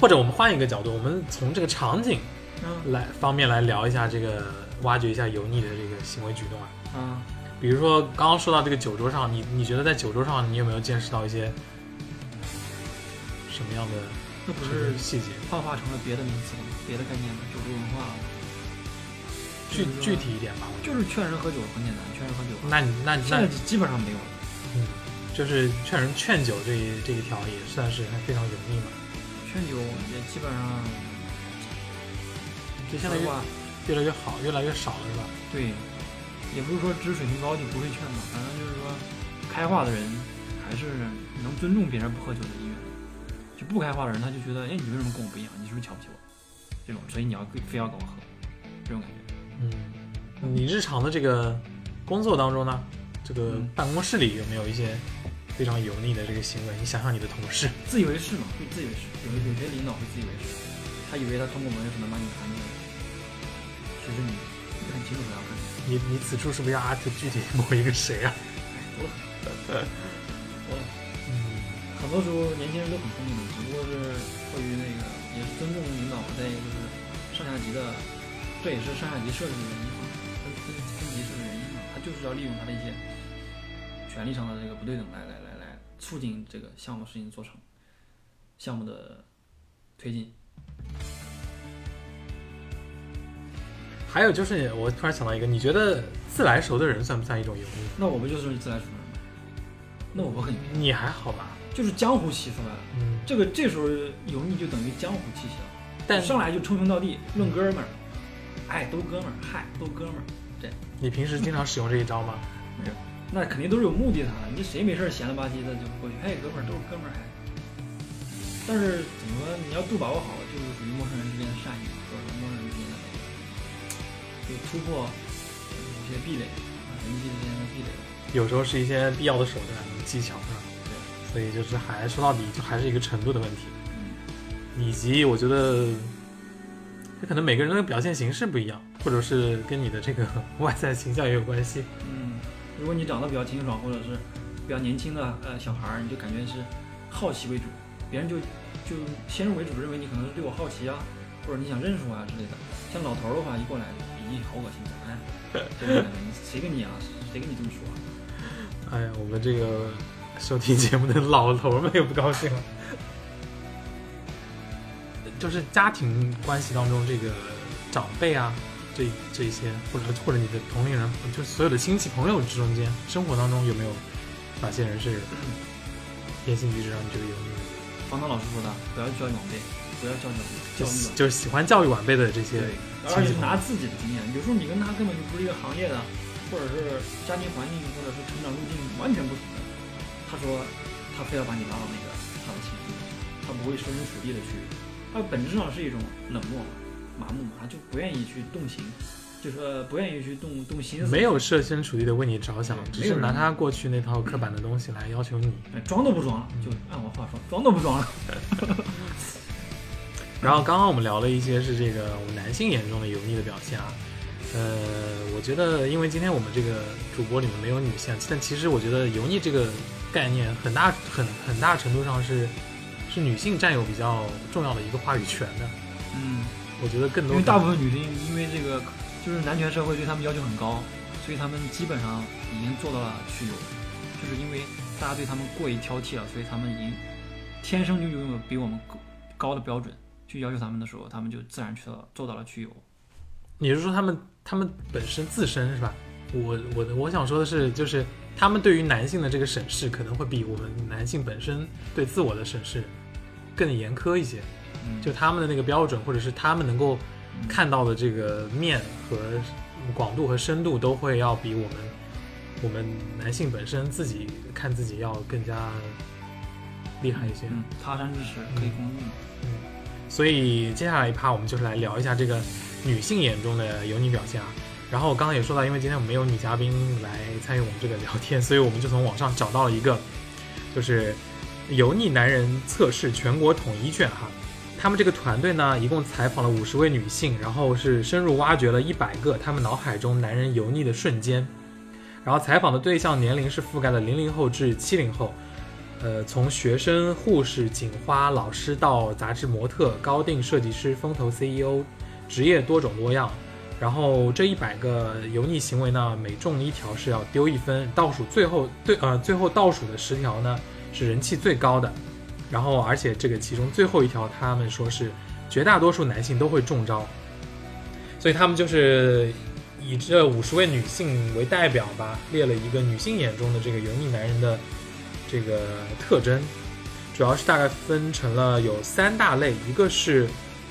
A: 或者我们换一个角度，我们从这个场景
B: 嗯
A: 来方面来聊一下这个，挖掘一下油腻的这个行为举动啊。
B: 嗯，
A: 比如说刚刚说到这个酒桌上，你你觉得在酒桌上你有没有见识到一些什么样的
B: 那不是
A: 细节？
B: 幻化成了别的名词了？别的概念了，酒桌文化了。
A: 具具体一点吧。
B: 就是劝人喝酒很简单，劝人喝酒。
A: 那你那那
B: 现在基本上没有
A: 就是劝人劝酒这一这一条也算是还非常油腻嘛，
B: 劝酒也基本上，
A: 就相当于
B: 说实话，
A: 越来越好，越来越少了是吧？
B: 对，也不是说知水平高就不会劝嘛，反正就是说，开化的人还是能尊重别人不喝酒的意愿。就不开化的人，他就觉得，哎，你为什么跟我不一样？你是不是瞧不起我？这种，所以你要非要跟我喝，这种感觉。
A: 嗯，你日常的这个工作当中呢，这个
B: 嗯
A: 办公室里有没有一些非常油腻的这个行为？你想想你的同事，
B: 自以为是嘛，会自以为是。有有些领导会自以为是，他以为他通过某些手段把你谈进来，其实你你很清楚他要干什么。
A: 你你此处是不是要 at 具体某一个谁啊？
B: 多了，多了。
A: 嗯，
B: 很多时候年轻人都很聪明的，只不过是迫于那个也是尊重领导，再一个就是上下级的，这也是上下级设置的原因嘛，分分分级设置的原因嘛，他就是要利用他的一些权力上的这个不对等来来来来促进这个项目事情做成，项目的推进。
A: 还有就是我突然想到一个，你觉得自来熟的人算不算一种油腻？
B: 那我不就是自来熟人吗？那我不很油腻，
A: 你还好吧？
B: 就是江湖气出来了。
A: 嗯，
B: 这个这时候油腻就等于江湖气息了。
A: 但
B: 上来就称兄道弟，论哥们儿，哎，都哥们儿，嗨，都哥们儿，对
A: 你平时经常使用这一招吗？
B: 那肯定都是有目的的。你谁没事儿闲了吧唧的就过去，嘿，哥们儿，都是哥们儿，还。但是怎么说，你要度把握好，就是属于陌生人之间的善意，或者说陌生人之间的那个，就突破呃一些壁垒啊，人际之间的壁垒。
A: 有时候是一些必要的手段、技巧，是吧？
B: 对，
A: 所以就是还说到底，就还是一个程度的问题，
B: 嗯，
A: 以及我觉得，这可能每个人的表现形式不一样，或者是跟你的这个 外在形象也有关系。
B: 嗯，如果你长得比较清爽，或者是比较年轻的呃小孩儿，你就感觉是好奇为主，别人就就先入为主，认为你可能是对我好奇啊，或者你想认识我啊之类的。像老头儿的话，一过来，咦，好恶心的，哎，谁跟你啊？谁跟你这么说啊？
A: 哎呀，我们这个收听节目的老头儿们又不高兴了。就是家庭关系当中，这个长辈啊，这这一些，或者或者你的同龄人，就所有的亲戚朋友之中间，生活当中有没有哪些人是言行举止让你觉得油腻的？
B: 方涛老师说的，不要教育晚辈，不要教育
A: 就
B: 教育晚辈。
A: 就是喜欢教育晚辈的这些，
B: 对，而且是拿自己的经验，有时候你跟他根本就不是一个行业的，或者是家庭环境，或者是成长路径完全不同的。他说他非要把你拉到那个他的前面，他不会设身处地的去，他本质上是一种冷漠嘛、麻木嘛，他就不愿意去动情，就是说不愿意去动动心思，
A: 没有设身处地的为你着想，只是拿他过去那套刻板的东西来要求你。
B: 哎装都不装了，就按我话说，装都不装了。
A: 然后刚刚我们聊了一些是这个我们男性眼中的油腻的表现啊，呃，我觉得因为今天我们这个主播里面没有女性，但其实我觉得油腻这个概念很大很很大程度上是是女性占有比较重要的一个话语权的。
B: 嗯，
A: 我觉得更多
B: 因为大部分女性因为这个就是男权社会对她们要求很高，所以她们基本上已经做到了去油，就是因为大家对她们过于挑剔了，所以她们已经天生就拥有比我们高高的标准，去要求她们的时候，她们就自然去到做到了去油。
A: 你是说他们他们本身自身是吧？我我的我想说的是，就是他们对于男性的这个审视可能会比我们男性本身对自我的审视更严苛一些。
B: 嗯，
A: 就他们的那个标准，或者是他们能够看到的这个面和广度和深度，都会要比我们我们男性本身自己看自己要更加厉害一些。
B: 嗯，他山之石可以攻玉。
A: 嗯所以接下来一趴，我们就是来聊一下这个女性眼中的油腻表现啊。然后我刚刚也说到，因为今天我们没有女嘉宾来参与我们这个聊天，所以我们就从网上找到了一个，就是油腻男人测试全国统一卷哈。他们这个团队呢，一共采访了五十位女性，然后是深入挖掘了一百个他们脑海中男人油腻的瞬间。然后采访的对象年龄是覆盖了零零后至七零后，呃，从学生、护士、警花、老师到杂志模特、高定设计师、风投 CEO，职业多种多样。然后这一百个油腻行为呢，每中一条是要丢一分，倒数最后对呃最后倒数的十条呢是人气最高的。然后而且这个其中最后一条，他们说是绝大多数男性都会中招，所以他们就是以这五十位女性为代表吧，列了一个女性眼中的这个油腻男人的这个特征，主要是大概分成了有三大类，一个是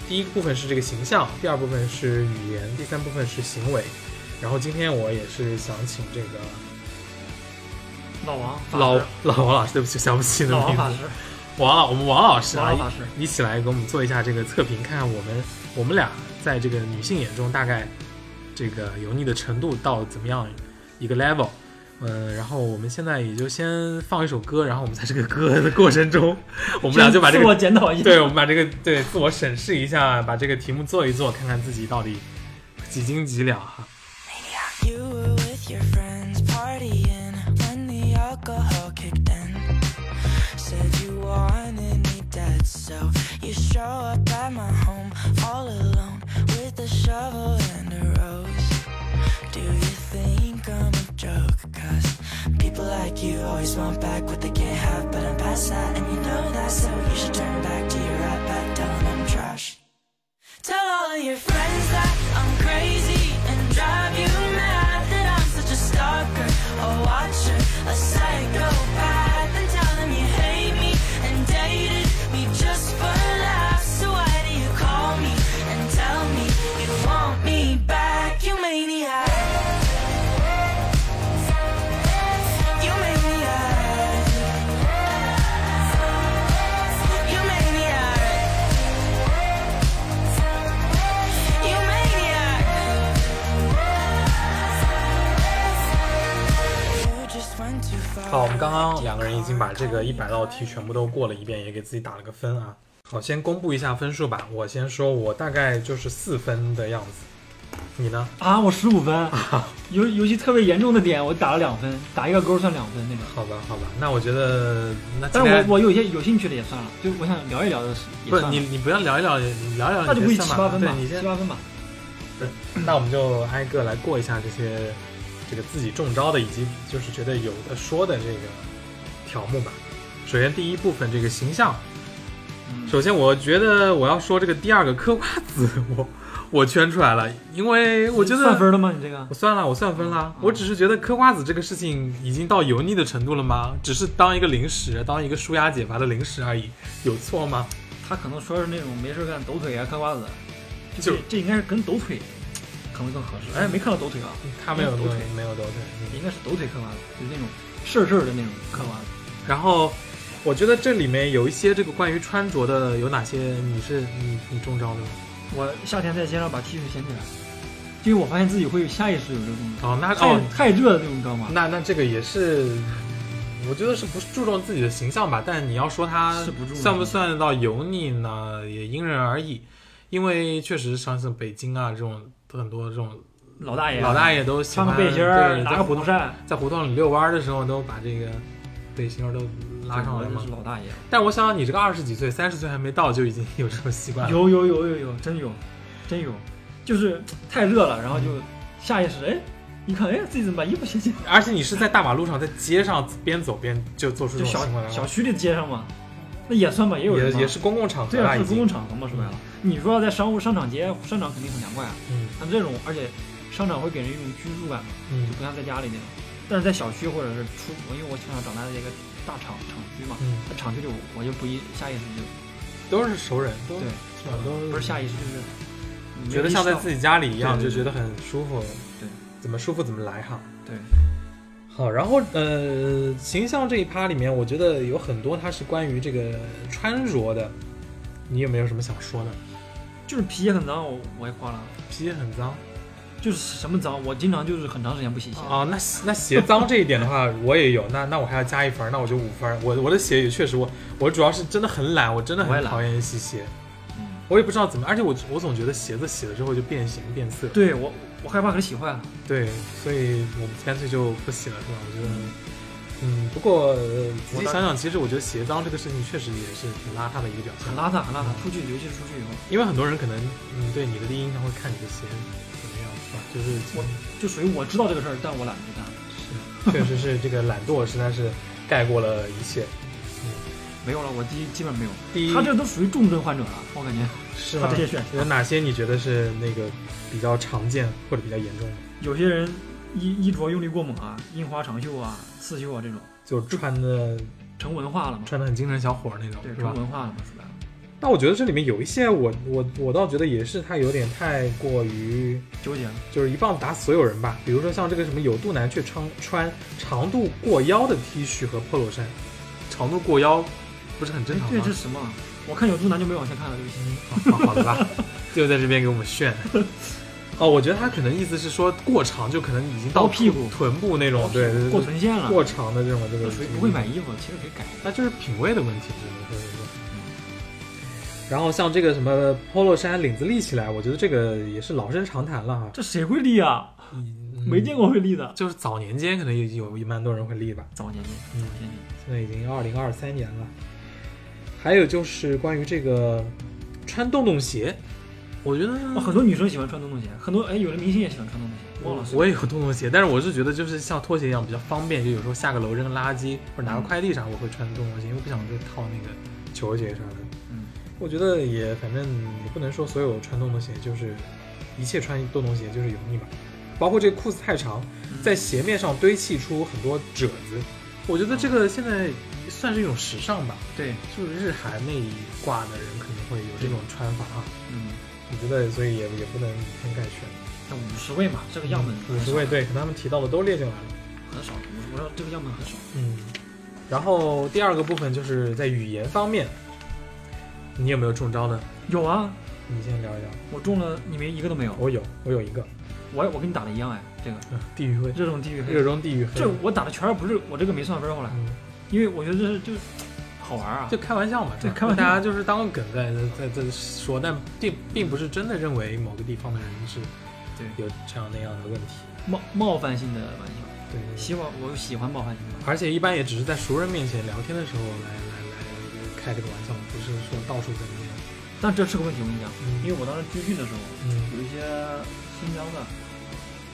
A: 第一个部分是这个形象，第二部分是语言，第三部分是行为。然后今天我也是想请这个
B: 老王
A: 老老王老师，对不起，想不起名字
B: 老王
A: 老我们王老师啊一起来给我们做一下这个测评，看看我们我们俩在这个女性眼中大概这个油腻的程度到怎么样一个 level。嗯，然后我们现在也就先放一首歌，然后我们在这个歌的过程中，我们俩就把这个
B: 自我
A: 个
B: 检讨一下。
A: 对，我们把这个对自我审视一下，把这个题目做一做，看看自己到底几斤几两哈。
C: Like you always want back what they can't have, but I'm past that, and you know that, so you should turn back to your rap back, tell 'em I'm trash. Tell all of your friends that I'm crazy and drive you mad that I'm such a stalker, a watcher, a
A: 已经把这个一百道题全部都过了一遍，也给自己打了个分啊。好，先公布一下分数吧。我先说，我大概就是四分的样子。你呢？
B: 啊，我十五分，游游戏特别严重的点，我打了两分，打一个勾算两分那种。
A: 好吧，好吧，那我觉得那
B: 但我我有些有兴趣的也算了，就我想聊一聊的
A: 不是你，你不要聊一聊，你聊一聊，
B: 那就估计
A: 你先算
B: 七八分吧，
A: 对，你先
B: 七八分吧。
A: 对那我们就挨个来过一下这些这个自己中招的，以及就是觉得有的说的这个条目吧。首先第一部分这个形象，
B: 嗯
A: 首先我觉得我要说这个第二个嗑瓜子，我我圈出来了，因为我觉得
B: 算分了吗？你这个
A: 我算了，我算分了。
B: 嗯
A: 我只是觉得嗑瓜子这个事情已经到油腻的程度了吗？只是当一个零食，当一个舒压解乏的零食而已，有错吗？
B: 他可能说是那种没事干抖腿啊、嗑瓜子，
A: 就
B: 这这应该是跟抖腿可能更合适。哎，没看到抖腿啊，
A: 他没有
B: 抖腿
A: 没有抖腿。嗯
B: 应该是抖腿嗑瓜子，就是那种事儿事儿的那种嗑瓜子。
A: 然后我觉得这里面有一些这个关于穿着的有哪些你是你你中招的吗？
B: 我夏天在街上把 T 恤掀起来，因为我发现自己会下意识有这个动作。
A: 哦，那
B: 太
A: 哦，
B: 太热的那种，你知道吗？
A: 那那这个也是，我觉得是不注重自己的形象吧？但你要说它算不算得到油腻呢？也因人而异，因为确实像是北京啊这种很多这种
B: 老大爷，
A: 老大爷都喜欢
B: 穿个背心儿，
A: 对
B: 拿个蒲扇，
A: 在胡同里遛弯儿的时候都把这个背心儿都拉上来嘛
B: 是。老大爷。
A: 但我想想，你这个二十几岁、三十岁还没到，就已经有这种习惯了。
B: 有有有有有，真有，真有，就是太热了，然后就下意识，哎，一看，哎，自己怎么把衣服掀起来？
A: 而且你是在大马路上，在街上边走边就做出这
B: 就小
A: 种行为来吗
B: 小区的街上嘛，那也算吧，也有人嘛
A: 也也是公共场合
B: 对啊，
A: 了，已
B: 是公共。场合嘛，说白了。你说在商务商场街，商场肯定很凉快啊，
A: 嗯
B: 像这种，而且商场会给人一种居住感嘛，
A: 嗯
B: 就不像在家里那种。但是在小区或者是出，因为我从小长大的一个大厂厂区嘛，
A: 嗯，
B: 那厂区里我我就不一下意识就
A: 都是熟人，都
B: 对，
A: 是？都
B: 不是下意识就是
A: 嗯觉得像在自
B: 己
A: 己家里一样，就觉得很舒服。
B: 对，
A: 怎么舒服怎么来哈。
B: 对。
A: 好，然后呃，形象这一趴里面，我觉得有很多它是关于这个穿着的，你有没有什么想说的？
B: 就是皮鞋很脏，我我也夸了，
A: 皮鞋很脏
B: 就是什么脏，我经常就是很长时间不洗鞋。
A: 啊，那那鞋脏这一点的话，我也有，那那我还要加一分，那我就五分。我我的鞋也确实，我我主要是真的很懒，我真的很讨厌洗鞋，
B: 嗯，
A: 我也不知道怎么，而且我我总觉得鞋子洗了之后就变形变色，
B: 对我我害怕给它洗坏了。
A: 对，所以我们干脆就不洗了，是吧？我觉得，嗯，不过、呃仔细想想，其实我觉得鞋脏这个事情确实也是挺邋遢的一个表现
B: 很，邋遢，很邋遢。出去，尤其是出去以后，
A: 因为很多人可能嗯对你的第一印象会看你的鞋怎么样，是吧？就是
B: 我就属于我知道这个事儿，但我懒得去干。
A: 是 确实是这个懒惰实在是盖过了一切。
B: 嗯没有了，我第一基本没有。
A: 第一，
B: 他这都属于重症患者了，我感觉
A: 是吗
B: 他这？些选
A: 有哪些你觉得是那个比较常见或者比较严重的？
B: 有些人衣衣着用力过猛啊，印花长袖啊、刺绣啊这种，
A: 就穿的
B: 成文化了嘛？
A: 穿的很精神小伙儿那种，
B: 对，成文化了嘛？说白了，
A: 那我觉得这里面有一些我，我我倒觉得也是他有点太过于，
B: 纠结了。
A: 就是一棒子打死所有人吧。比如说像这个什么有肚腩却穿穿长度过腰的 T 恤和 polo 衫，长度过腰不是很正常吗
B: 这？是什么啊？我看有肚腩就没往下看了，对不起。
A: 好的吧，就在这边给我们炫。哦，我觉得他可能意思是说过长，就可能已经到
B: 到屁股
A: 臀部那种，对
B: 过臀线了，
A: 过长的这种这个
B: 属于不会买衣服，其实可以改。
A: 那就是品味的问题。然后像这个什么 polo 衫领子立起来，我觉得这个也是老生常谈了哈。
B: 这谁会立啊？
A: 嗯
B: 没见过会立的。
A: 就是早年间可能有有一蛮多人会立吧，
B: 早年间，
A: 嗯
B: 早年间，
A: 现在已经二零二三年了。还有就是关于这个穿洞洞鞋，我觉得
B: 哦，很多女生喜欢穿洞洞鞋，很多哎，有的明星也喜欢穿洞洞鞋。忘了
A: 我也有洞洞鞋，但是我是觉得就是像拖鞋一样比较方便，就有时候下个楼扔垃圾或者拿个快递啥，我会穿洞洞鞋，因为不想再套那个球鞋啥的。
B: 嗯，
A: 我觉得也反正也不能说所有穿洞洞鞋就是一切穿洞洞鞋就是油腻吧，包括这个裤子太长，
B: 嗯
A: 在鞋面上堆砌出很多褶子，我觉得这个现在算是一种时尚吧，
B: 对，
A: 就是日韩那一挂的人可能会有这种穿法啊。
B: 嗯，
A: 我觉得所以也也不能以偏概全。
B: 那五十位嘛，这个样本
A: 五十位对，可能他们提到的都列进来了。
B: 很少，我我说这个样本很少。
A: 嗯，然后第二个部分就是在语言方面，你有没有中招呢？
B: 有啊，
A: 你先聊一聊。
B: 我中了，你们一个都没有。
A: 我有，我有一个，
B: 我我跟你打的一样哎，这个
A: 嗯地狱黑，
B: 热衷地狱黑，
A: 热衷地狱黑。
B: 这我打的全是不是我这个没算分后来，
A: 嗯，
B: 因为我觉得这是就是好玩啊。
A: 就开玩笑嘛，
B: 对开玩笑
A: 大家就是当个梗在在在说，但并并不是真的认为某个地方的人是
B: 对
A: 有这样那样的问题。
B: 冒冒犯性的玩笑，
A: 对
B: 希望我喜欢冒犯性的。
A: 而且一般也只是在熟人面前聊天的时候来来来开这个玩笑，不是说到处在那样。
B: 但这是个问题，我跟你讲，
A: 嗯
B: 因为我当时军训的时候，
A: 嗯
B: 有一些新疆的，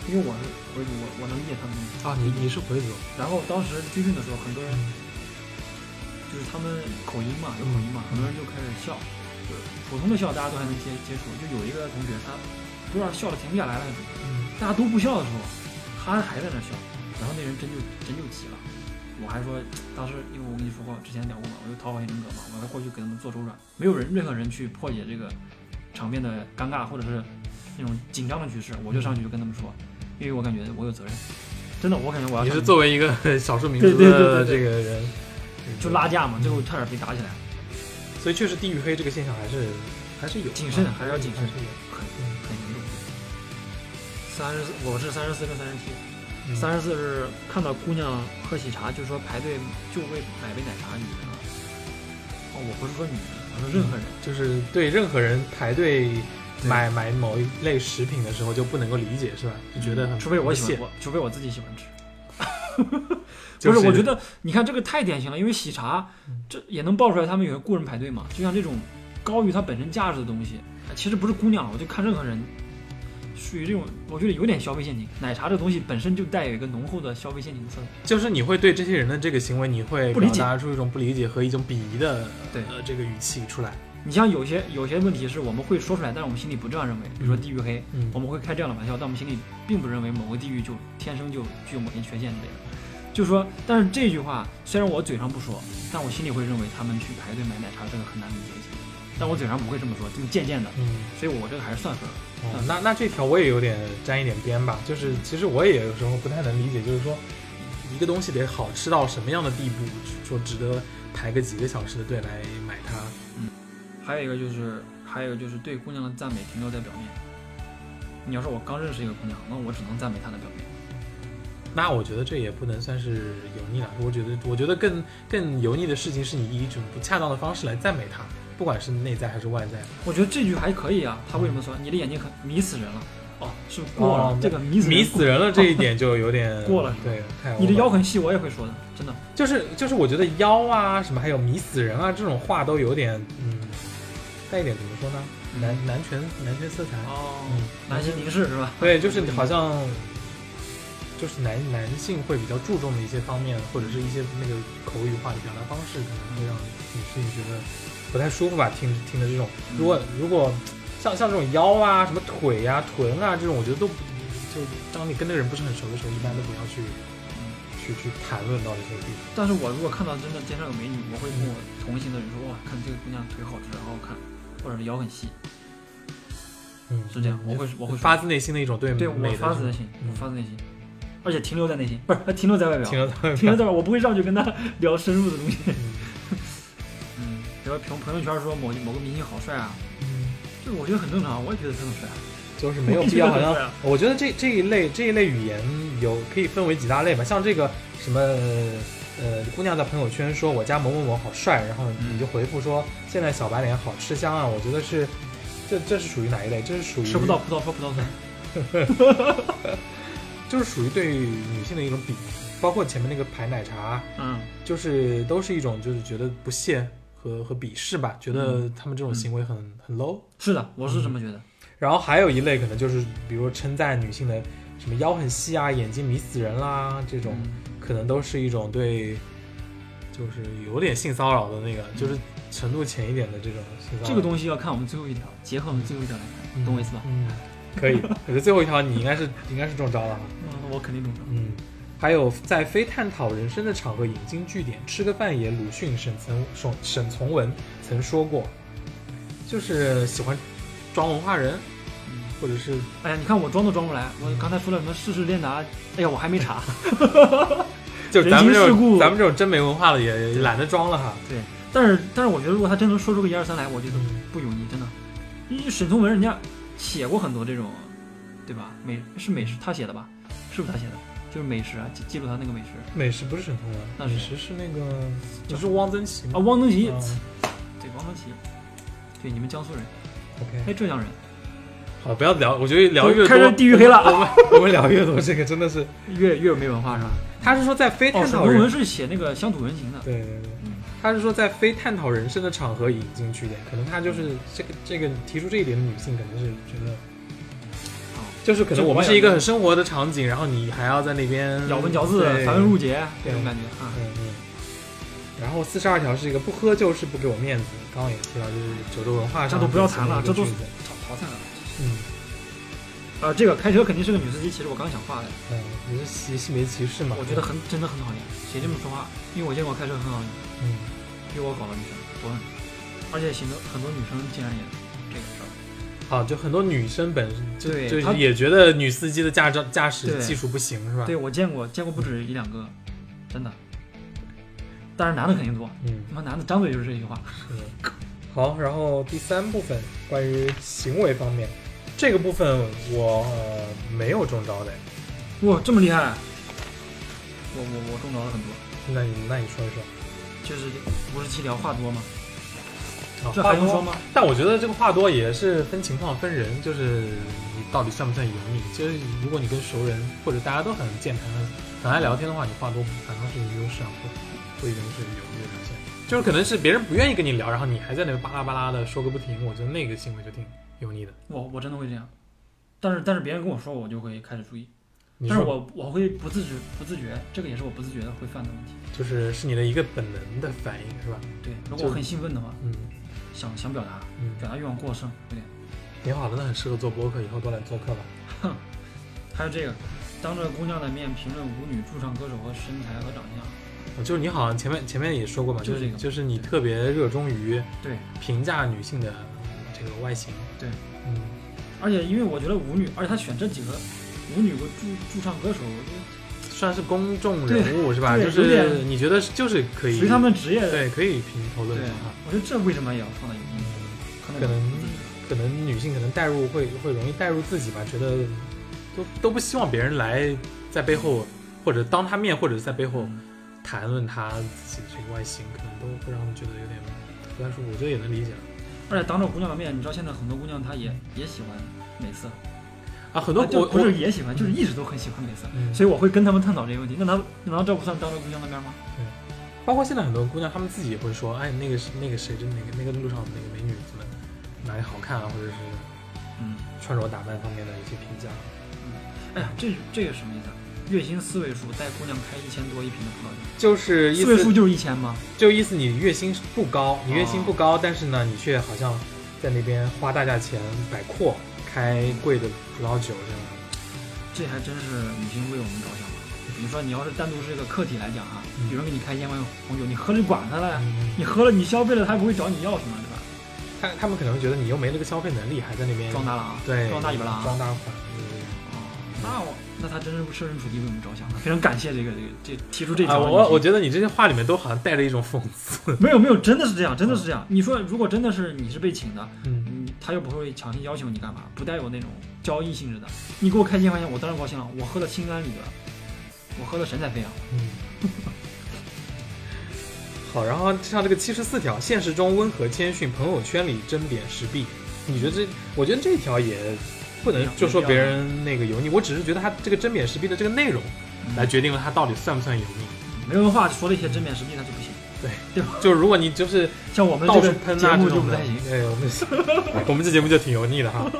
B: 因为我是回族，我我能理解他们。
A: 啊，你你是回族，
B: 然后当时军训的时候，很多人就是他们口音嘛，有口音嘛，很多人就开始笑，就普通的笑大家都还能接接触，就有一个同学他不知道笑的停不下来了，
A: 嗯。
B: 大家都不笑的时候，他还在那笑，然后那人真就真就急了。我还说，当时因为我跟你说过，之前聊过嘛，我就讨好型人格嘛，我还过去给他们做周转，没有人任何人去破解这个场面的尴尬或者是那种紧张的局势，我就上去就跟他们说，因为我感觉我有责任，真的，我感觉我要
A: 你是作为一个少数民族的这个人，
B: 就拉架嘛，最后差点被打起来，
A: 所以确实地域黑这个现象还是还是有
B: 谨慎
A: 啊
B: 还是要谨慎
A: 是有。
B: 很很严重。三十四，我是三十四跟三十七，
A: 嗯
B: 三十四是看到姑娘喝喜茶，就是说排队就为买杯奶茶，女人啊。哦，我不是说女人，我说任何人。
A: 就是对任何人排队买买某一类食品的时候就不能够理解，是吧？就觉得很
B: 除非我喜欢，我除非我自己喜欢吃。
A: 就
B: 不是，我觉得你看这个太典型了，因为喜茶
A: 嗯
B: 这也能爆出来他们有些雇人排队嘛。就像这种高于它本身价值的东西，其实不是姑娘，我就看任何人属于这种，我觉得有点消费陷阱。奶茶这东西本身就带有一个浓厚的消费陷阱的色彩。
A: 就是你会对这些人的这个行为，你会
B: 不理解
A: 表达出一种不理解和一种鄙夷的
B: 对
A: 呃这个语气出来。
B: 你像有些有些问题是我们会说出来，但是我们心里不这样认为，比如说地域黑，
A: 嗯
B: 我们会开这样的玩笑，但我们心里并不认为某个地域就天生就具有某些缺陷之类的。就是说，但是这句话虽然我嘴上不说，但我心里会认为他们去排队买奶茶这个很难理解但我嘴上不会这么说，这么渐渐的，
A: 嗯，
B: 所以我这个还是算分儿。
A: 哦，那那这条我也有点沾一点边吧，就是其实我也有时候不太能理解，就是说一个东西得好吃到什么样的地步，说值得排个几个小时的队来买它。
B: 嗯还有一个就是，还有一个就是对姑娘的赞美停留在表面。你要说我刚认识一个姑娘，那我只能赞美她的表面。
A: 那我觉得这也不能算是油腻了，我觉得我觉得更更油腻的事情是你以一种不恰当的方式来赞美他，不管是内在还是外在。
B: 我觉得这句还可以啊。他为什么说你的眼睛很迷死人了？哦，是过了、
A: 哦
B: 这个迷死人
A: 迷死人了这一点就有点
B: 过了
A: 对，太
B: 你的腰很细，我也会说的，真的。
A: 就是就是我觉得腰啊什么还有迷死人啊这种话都有点嗯带一点怎么说呢男男权男权色彩
B: 哦
A: 嗯
B: 男性凝视是吧？
A: 对就是好像就是男男性会比较注重的一些方面或者是一些那个口语化的表达方式可能会让女性觉得不太舒服吧听听的这种。如果如果像像这种腰啊什么腿呀、臀啊这种我觉得都不就当你跟那个人不是很熟的时候一般都不要去去去谈论到这些地方。
B: 但是我如果看到真的街上有美女，我会跟我同行的人说，哇，看这个姑娘腿好直，好好看，或者是腰很细，
A: 嗯，
B: 是这样。我会我会
A: 发自内心的一种对
B: 对我发自内心，发自内心，而且停留在内心，不是停留在外表，
A: 停留在外表
B: 停留在外表，我不会上去跟他 聊深入的东西。
A: 嗯
B: 嗯，比如朋朋友圈说某某个明星好帅啊，
A: 嗯，
B: 就是我觉得很正常，我也觉得他很帅。
A: 就是没有必要，好像我觉得这这一类这一类语言有可以分为几大类吧，像这个什么呃姑娘在朋友圈说我家某某某好帅，然后你就回复说现在小白脸好吃香啊，我觉得是这这是属于哪一类？这是属于
B: 吃不到葡萄说葡萄酸，
A: 就是属于对女性的一种鄙夷，包括前面那个排奶茶，
B: 嗯，
A: 就是都是一种就是觉得不屑和和鄙视吧，觉得他们这种行为很、很 low。
B: 是的，我是这么觉得。
A: 然后还有一类可能就是，比如称赞女性的什么腰很细啊，眼睛迷死人啦，这种
B: 嗯
A: 可能都是一种对，就是有点性骚扰的那个，就是程度浅一点的这种性骚扰。
B: 这个东西要看我们最后一条，结合我们最后一条来看，懂我意思吧？
A: 嗯，可以。我觉得最后一条你应该是应该是中招了哈。
B: 嗯，我肯定中招。
A: 嗯，还有在非探讨人生的场合引经据典，吃个饭也鲁迅、沈从沈沈从文曾说过，就是喜欢装文化人，
B: 嗯
A: 或者是
B: 哎呀，你看我装都装不来，我刚才说了什么世事练达，哎呀，我还没查。
A: 就咱们这种咱们这种真没文化的也也懒得装了哈。
B: 对，但是但是我觉得如果他真能说出个一二三来，我觉得
A: 嗯
B: 不油腻，真的。因为沈从文人家写过很多这种，对吧？美是美食他写的吧？是不是他写的？就是美食啊，记记录他那个美食
A: 美食不是沈腾的，
B: 那是
A: 美食是那个就是汪曾祺
B: 啊。汪曾祺，
A: 嗯
B: 对汪曾祺，对你们江苏人
A: ，OK，
B: 哎，浙江人，
A: 好，不要聊，我觉得聊越多，
B: 开始地域黑了
A: 我们 我们聊越多，这个真的是。
B: 越越没文化是吧？
A: 他是说在非探讨人，
B: 从文是写那个乡土文情的，
A: 对对对，
B: 嗯，
A: 他是说在非探讨人生的场合引进去点，可能他就是这个这个提出这一点的女性，可能是觉得，
B: 哦
A: 就是可能我们是一个很生活的场景，然后你还要在那边
B: 咬文嚼字，繁文缛节这种感觉啊。
A: 嗯嗯。然后四十二条是一个不喝就是不给我面子，刚刚也提到就是九州文化上
B: 这都不要谈了，这都
A: 是
B: 淘淘汰了。
A: 嗯
B: 啊，这个开车肯定是个女司机，其实我刚想画的，
A: 嗯，你是歧性别歧视嘛？
B: 我觉得很真的很讨厌，谁这么说话？因为我见过开车很好的，
A: 嗯。
B: 比我高的女生多很多，而且很多很多女生竟然也这个事儿。
A: 啊，就很多女生本身就就也觉得女司机的驾照驾驶技术不行是吧？
B: 对，我见过，见过不止一两个，真的。当然男的肯定多，
A: 嗯，
B: 他妈男的张嘴就是这句话。
A: 嗯。好，然后第三部分关于行为方面，这个部分我、呃、没有中招的，
B: 哇，这么厉害！我我我中招了很多，
A: 那你那你说一说。
B: 就是五十七条话多吗？
A: 啊，
B: 这
A: 话多，
B: 还用说吗？
A: 但我觉得这个话多也是分情况分人，就是你到底算不算油腻？其实如果你跟熟人或者大家都很健谈、很爱聊天的话，你话多反倒是一个优势啊，不不一定是油腻的表现。就是可能是别人不愿意跟你聊，然后你还在那边巴拉巴拉的说个不停，我觉得那个行为就挺油腻的。
B: 我我真的会这样，但是但是别人跟我说，我就会开始注意。但是我我会不自觉不自觉，这个也是我不自觉的会犯的问题。
A: 就是是你的一个本能的反应是吧？
B: 对，如果我很兴奋的话，
A: 嗯
B: 想想表达，
A: 嗯，
B: 表达欲望过剩，有点。
A: 挺好的，那很适合做播客，以后多来做客吧。
B: 哼还有这个，当着姑娘的面评论舞女、驻唱歌手和身材和长相，
A: 就是你好像前面前面也说过嘛，
B: 就是这个
A: 就是你特别热衷于
B: 对
A: 评价女性的这个外形。
B: 对，
A: 嗯，
B: 而且因为我觉得舞女，而且她选这几个舞女和驻驻唱歌手，我觉
A: 算是公众人物是吧？就是你觉得就是可以
B: 得属于他们职业的。
A: 对可以评头论
B: 对
A: 足。
B: 我觉得这为什么也要放在油腻？可能
A: 可能可能女性可能代入会会容易代入自己吧，觉得都都不希望别人来在背后或者当他面或者在背后
B: 嗯
A: 谈论他自己的这个外形，可能都会让他们觉得有点不太舒服。我觉得也能理解
B: 而且当着姑娘的面，你知道现在很多姑娘她也也喜欢美色，
A: 啊。很多我
B: 不是也喜欢，就是一直都很喜欢美色，
A: 嗯
B: 所以我会跟他们探讨这个问题。那他难道这不算当着姑娘的面吗？
A: 对包括现在很多姑娘，她们自己也会说，哎，那个是那个谁，就那个那个路上那个美女怎么哪里好看啊，或者是
B: 嗯，
A: 穿着打扮方面的一些评价。
B: 嗯哎呀，这这个什么意思啊？月薪四位数，带姑娘开一千多一瓶的葡萄酒，
A: 就是意思
B: 四位数就是一千吗？
A: 就意思你月薪不高，你月薪
B: 哦
A: 不高，但是呢，你却好像在那边花大价钱摆阔，开贵的葡萄酒这样。
B: 这还真是女性为我们着想。你说你要是单独是一个客体来讲啊，
A: 嗯
B: 有人给你开一千块红酒，你喝了就管他了你喝了你消费了，他也不会找你要什么，对吧？
A: 他他们可能觉得你又没那个消费能力，还在那边
B: 装大了啊，
A: 对
B: 装大尾巴狼。
A: 装大款。
B: 哦，那我那他真是设身处地为我们着想了，非常感谢这个这个这提出这
A: 啊，
B: 条。
A: 我我觉得你这些话里面都好像带着一种讽刺。
B: 没有没有，真的是这样，真的是这样。你说如果真的是你是被请的，
A: 嗯，
B: 嗯，他又不会强行要求你干嘛，不带有那种交易性质的。你给我开千块钱，我当然高兴了，我喝的心安理得，我喝的神采飞扬。
A: 嗯，好，然后像这个七十四条，现实中温和谦逊，朋友圈里针砭时弊。你觉得这？我觉得这条也不能就说别人那个油腻，我只是觉得他这个针砭时弊的这个内容来决定了他到底算不算油腻。
B: 没文化说了一些针砭时弊，那就不行。
A: 就就如果你就是
B: 像我们
A: 到
B: 这个
A: 处喷啊
B: 节目
A: 这种
B: 不太行。，
A: 对，我们 我们这节目就挺油腻的哈。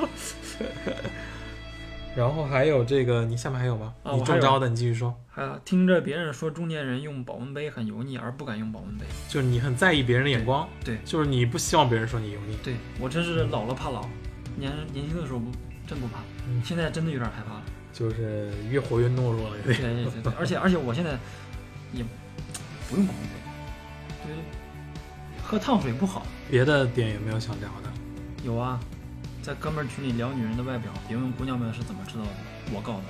A: 然后还有这个，你下面还有吗？你中招的，你继续说。
B: 还有听着别人说中年人用保温杯很油腻，而不敢用保温杯。
A: 就是你很在意别人的眼光，
B: 对对
A: 就是你不希望别人说你油腻。
B: 对我真是老了怕老，年年轻的时候不真不怕，
A: 嗯
B: 现在真的有点害怕了。
A: 就是越活越懦弱了，有
B: 对。对对对，而且而且我现在也不用保温杯，对，喝烫水不好。
A: 别的点有没有想聊的？
B: 有啊，在哥们儿群里聊女人的外表，别问姑娘们是怎么知道的，我告诉你，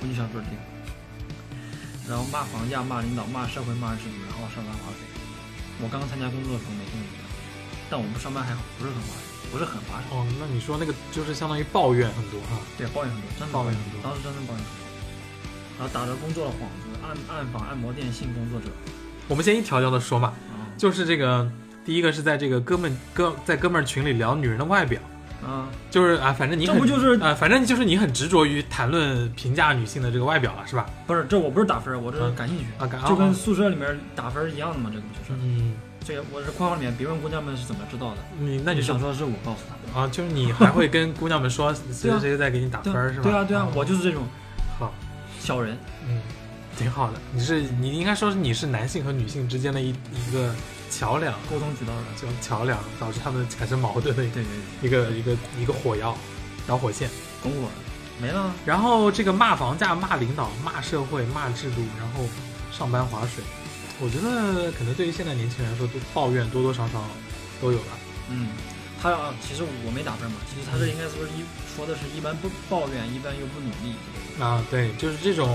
B: 我就想说这个。然后骂房价、骂领导、骂社会、骂制度，然后上班划水。我刚刚参加工作的时候每天都这样，但我不上班还好，不是很划水，不是很划水。
A: 哦，那你说那个就是相当于抱怨很多哈。
B: 对，抱怨很多，真的
A: 抱怨很多
B: 当时真的抱怨很多。然后打着工作的幌子暗暗访按摩店性工作者
A: 我们先一条条的说嘛，
B: 啊
A: 就是这个第一个是在这个哥们哥在哥们儿群里聊女人的外表，
B: 啊，
A: 就是啊，反正你
B: 这不就是
A: 啊，反正就是你很执着于谈论评价女性的这个外表了，是吧？
B: 不是这我不是打分，我这感兴趣，
A: 啊，感
B: 就跟宿舍里面打分一样的嘛，这个就是。
A: 嗯，
B: 这个我是括号里面，别问姑娘们是怎么知道的，
A: 你那你
B: 想说是我告诉她。的。
A: 啊，就是你还会跟姑娘们说谁谁谁在给你打分儿是吧？
B: 对啊对啊，我
A: 哦
B: 就是这种
A: 好，
B: 小人。
A: 嗯，挺好的。你是你应该说是你是男性和女性之间的一一个桥梁，
B: 沟通渠道的。
A: 叫桥梁，导致他们产生矛盾的一
B: 对对对，
A: 一个一个一个火药导火线。
B: 拱火没了。
A: 然后这个骂房价、骂领导、骂社会、骂制度，然后上班划水，我觉得可能对于现在年轻人来说，都抱怨多多少少都有吧。
B: 嗯，他啊，其实我没打分嘛，其实他这应该说是一说的是一般不抱怨，一般又不努力。
A: 啊，对，就是这种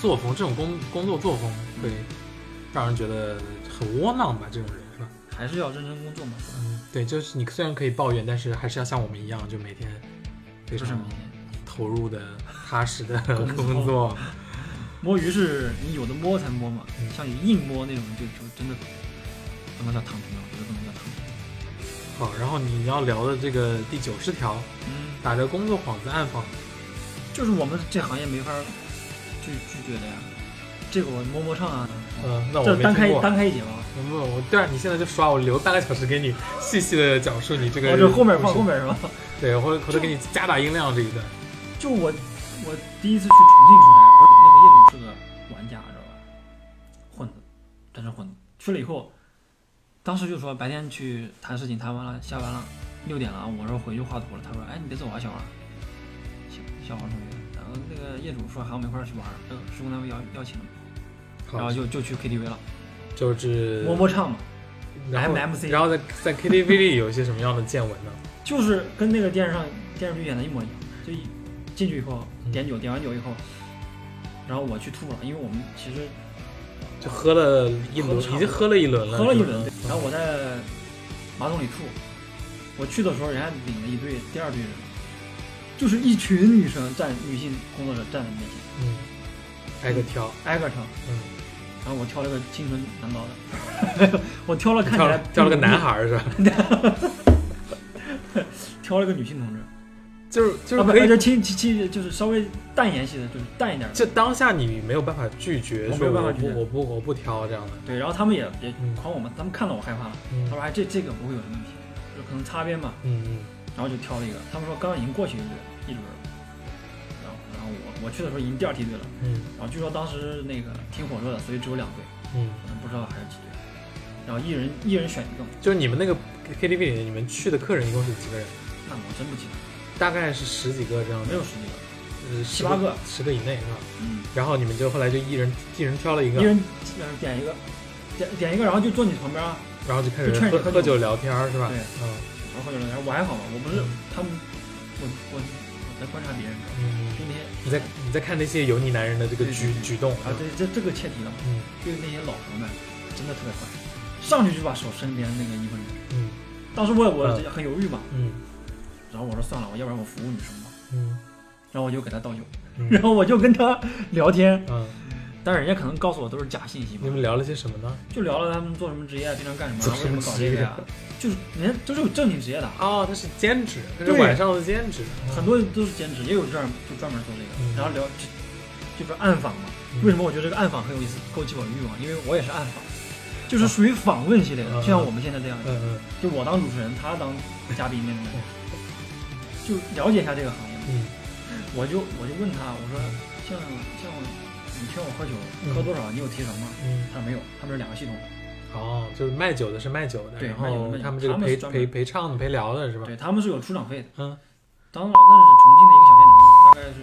A: 作风，这种工工作作风会让人觉得很窝囊吧？这种人是吧？
B: 还是要认真工作嘛？
A: 嗯，对，就是你虽然可以抱怨，但是还是要像我们一样，就每天非常投入的、踏实的
B: 工作。摸鱼是你有的摸才摸嘛，
A: 嗯
B: 像你硬摸那种就就真的不能叫躺平了。
A: 好，然后你要聊的这个第九十条，
B: 嗯，
A: 打着工作幌子暗访，
B: 就是我们这行业没法拒拒绝的呀。这个我摸摸唱啊，
A: 嗯，那我
B: 这单开。单开一节吧。
A: 不，我对啊，你现在就刷，我留半个小时给你 细细的讲述你这个。
B: 哦，这后面放后。面是吧？
A: 对，或者或者给你加大音量这一段。
B: 就我我第一次去重庆出差，不是那个业主是个玩家，知道吧？混子，真是混子。去了以后，当时就说白天去谈事情，谈完了下班了，六点了，我说回去画图了。他说：“哎，你别走啊，小王。”小小王同学，然后那个业主说喊我们一块儿去玩施工单位邀邀请了，然后，就就去 KTV 了，
A: 就是
B: 摸摸唱嘛，MMC
A: 然后在在 KTV 里有一些什么样的见闻呢？
B: 就是跟那个电视上电视剧演的一模一样，就一进去以后
A: 嗯
B: 点酒，点完酒以后，然后我去吐了，因为我们其实
A: 就喝了一轮，已经喝了一轮了，
B: 喝了一轮，然后我在马桶里吐。我去的时候，人家领了一队第二队人，就是一群女生站女性工作者站在面前，
A: 嗯，挨个挑，
B: 挨个挑。
A: 嗯，
B: 然后我挑了个清纯男高的，我挑了看起
A: 挑
B: 来
A: 了挑了个男孩是吧？
B: 挑了个女性同志，
A: 就是就是可以
B: 就清清清就是稍微淡颜系的，就是淡一点的。
A: 就当下你没有办法拒绝，
B: 我
A: 说我
B: 没有办法拒绝。
A: 不我不我不挑这样的，
B: 对，然后他们也也
A: 嗯。
B: 夸我们，他们看到我害怕了，
A: 嗯。
B: 他说哎这这个不会有什么问题，就可能擦边嘛，
A: 嗯嗯。
B: 然后就挑了一个，他们说刚刚已经过去一队了，一轮了，然后然后我我去的时候已经第二梯队了，
A: 嗯。
B: 然后据说当时那个挺火热的，所以只有两队，
A: 嗯，
B: 可能不知道还是几队，然后一人一人选一个嘛，
A: 就是你们那个 KTV 里，你们去的客人一共是几个人？
B: 那我真不记得，
A: 大概是十几个这样的，
B: 没有十几个，
A: 呃
B: 七八个，
A: 十个以内是吧？
B: 嗯，
A: 然后你们就后来就一人一人挑了一个。
B: 一，人呃点一个，点点一个，然后就坐你旁边啊，
A: 然后就开始
B: 喝酒
A: 喝喝酒聊天儿是吧？
B: 对。
A: 嗯。
B: 然后喝酒聊天，我还好嘛，我不是
A: 嗯
B: 他们，我我我在观察别人，
A: 嗯，
B: 就那些。
A: 你在你在看那些油腻男人的这个举举动
B: 啊，对这这个切题了。
A: 嗯
B: 就是那些老头们，真的特别坏，上去就把手伸别人那个衣服里。
A: 嗯
B: 当时我我
A: 嗯
B: 很犹豫嘛，
A: 嗯
B: 然后我说算了，我要不然我服务女生吧，
A: 嗯。
B: 然后我就给他倒酒，
A: 嗯。
B: 然后我就跟他聊天，
A: 嗯，
B: 但是人家可能告诉我都是假信息嘛，
A: 你们聊了些什么呢？
B: 就聊了他们做什么职业，平常干什么，然后为什么搞这个呀，就是人家都是有正经职业的，
A: 哦，他是兼职，他是
B: 对
A: 晚上的兼职，
B: 很多都是兼职，也有这样就专门做这个，
A: 嗯。
B: 然后聊就就是暗访嘛。为什么我觉得这个暗访很有意思，勾起我的欲望？因为我也是暗访，就是属于访问系列的，
A: 嗯
B: 就像我们现在这样，就我当主持人，他当嘉宾那种，就了解一下这个行业嘛。
A: 嗯
B: 我就我就问他，我说像像你请我喝酒，
A: 嗯
B: 喝多少？你有提成吗？
A: 嗯，
B: 他说没有，他们是两个系统的。
A: 哦，就是卖酒的是卖酒的，
B: 对
A: 然后他们这个陪陪陪唱的陪聊的是吧？
B: 对，他们是有出场费的。
A: 嗯，
B: 当然那是重庆的一个小县城，大概是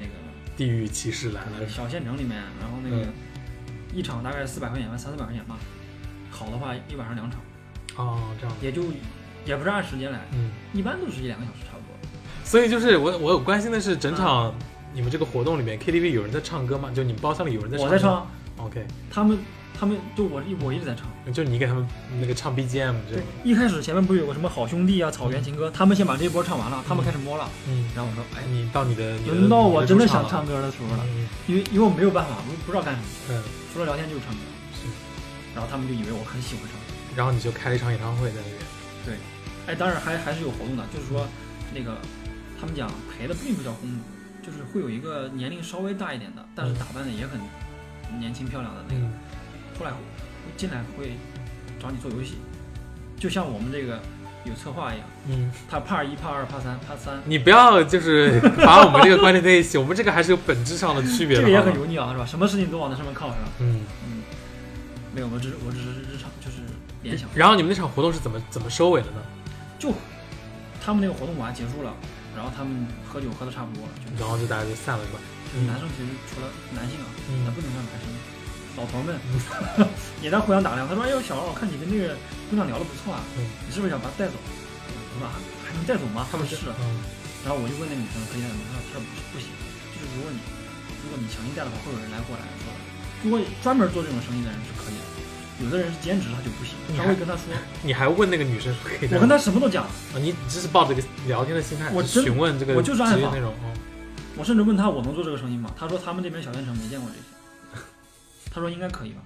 B: 那个
A: 地域歧视来了，
B: 小县城里面，然后那个一场大概四百块钱吧，三四百块钱吧。好的话一晚上两场，
A: 哦，这样，
B: 也就也不是按时间来，
A: 嗯，
B: 一般都是一两个小时。
A: 所以就是我我有关心的是整场你们这个活动里面 KTV 有人在唱歌吗？就你们包厢里有人在唱？
B: 我在唱
A: ，，OK，
B: 他们他们就我一我一直在唱。
A: 就你给他们那个唱 BGM 这
B: 对，，一开始前面不是有个什么好兄弟啊、草原情歌，他们先把这一波唱完了，他们开始摸了，
A: 嗯，
B: 然后我说，哎，
A: 你到你的，
B: 轮到我真的想唱歌的时候了，
A: 嗯。
B: 因为因为我没有办法，我不知道干什么，
A: 嗯，
B: 除了聊天就是唱歌，
A: 是，
B: 然后他们就以为我很喜欢唱。歌。
A: 然后你就开了一场演唱会在那边，对。
B: 哎，当然还还是有活动的，就是说那个他们讲陪的并不叫公主，就是会有一个年龄稍微大一点的，但是
A: 嗯
B: 打扮的也很年轻漂亮的那个，
A: 嗯
B: 后来会进来会找你做游戏，就像我们这个有策划一样，
A: 嗯，
B: 他 part 一、part 二、part 三、part 三，
A: 你不要就是 把我们这个关联在一起，我们这个还是有本质上的区别的，
B: 这个也很油腻啊，是吧？什么事情都往那上面靠，是吧？
A: 嗯。
B: 嗯，没有，我只是我只是日常就是联想，
A: 然后你们那场活动是怎么怎么收尾的呢？
B: 就他们那个活动完结束了，然后他们喝酒喝的差不多了，就
A: 然后就大家就散了，是吧？
B: 男生其实除了男性啊，
A: 嗯
B: 那不能算男生，老头儿们 也在互相打量。他说：“哎呦，小王，我看你跟那个姑娘聊得不错啊，
A: 嗯
B: 你是不是想把她带走？”我说：“还还能带走吗？”他们是。
A: 嗯
B: 然后我就问那女生可以带走吗？她说：“她说不不行，就是如果你如果你强行带的话，会有人来过来说，如果专门做这种生意的人是可以的，有的人是兼职他就不行，
A: 你还
B: 他会跟他说，
A: 你还问那个女生说可以？
B: 我跟他什么都讲，
A: 啊，你只是抱着一个聊天的心态，
B: 我
A: 询问这个
B: 我就是
A: 职业内容。哦
B: 我甚至问他我能做这个生意吗？他说他们这边小县城没见过这些，他说应该可以吧。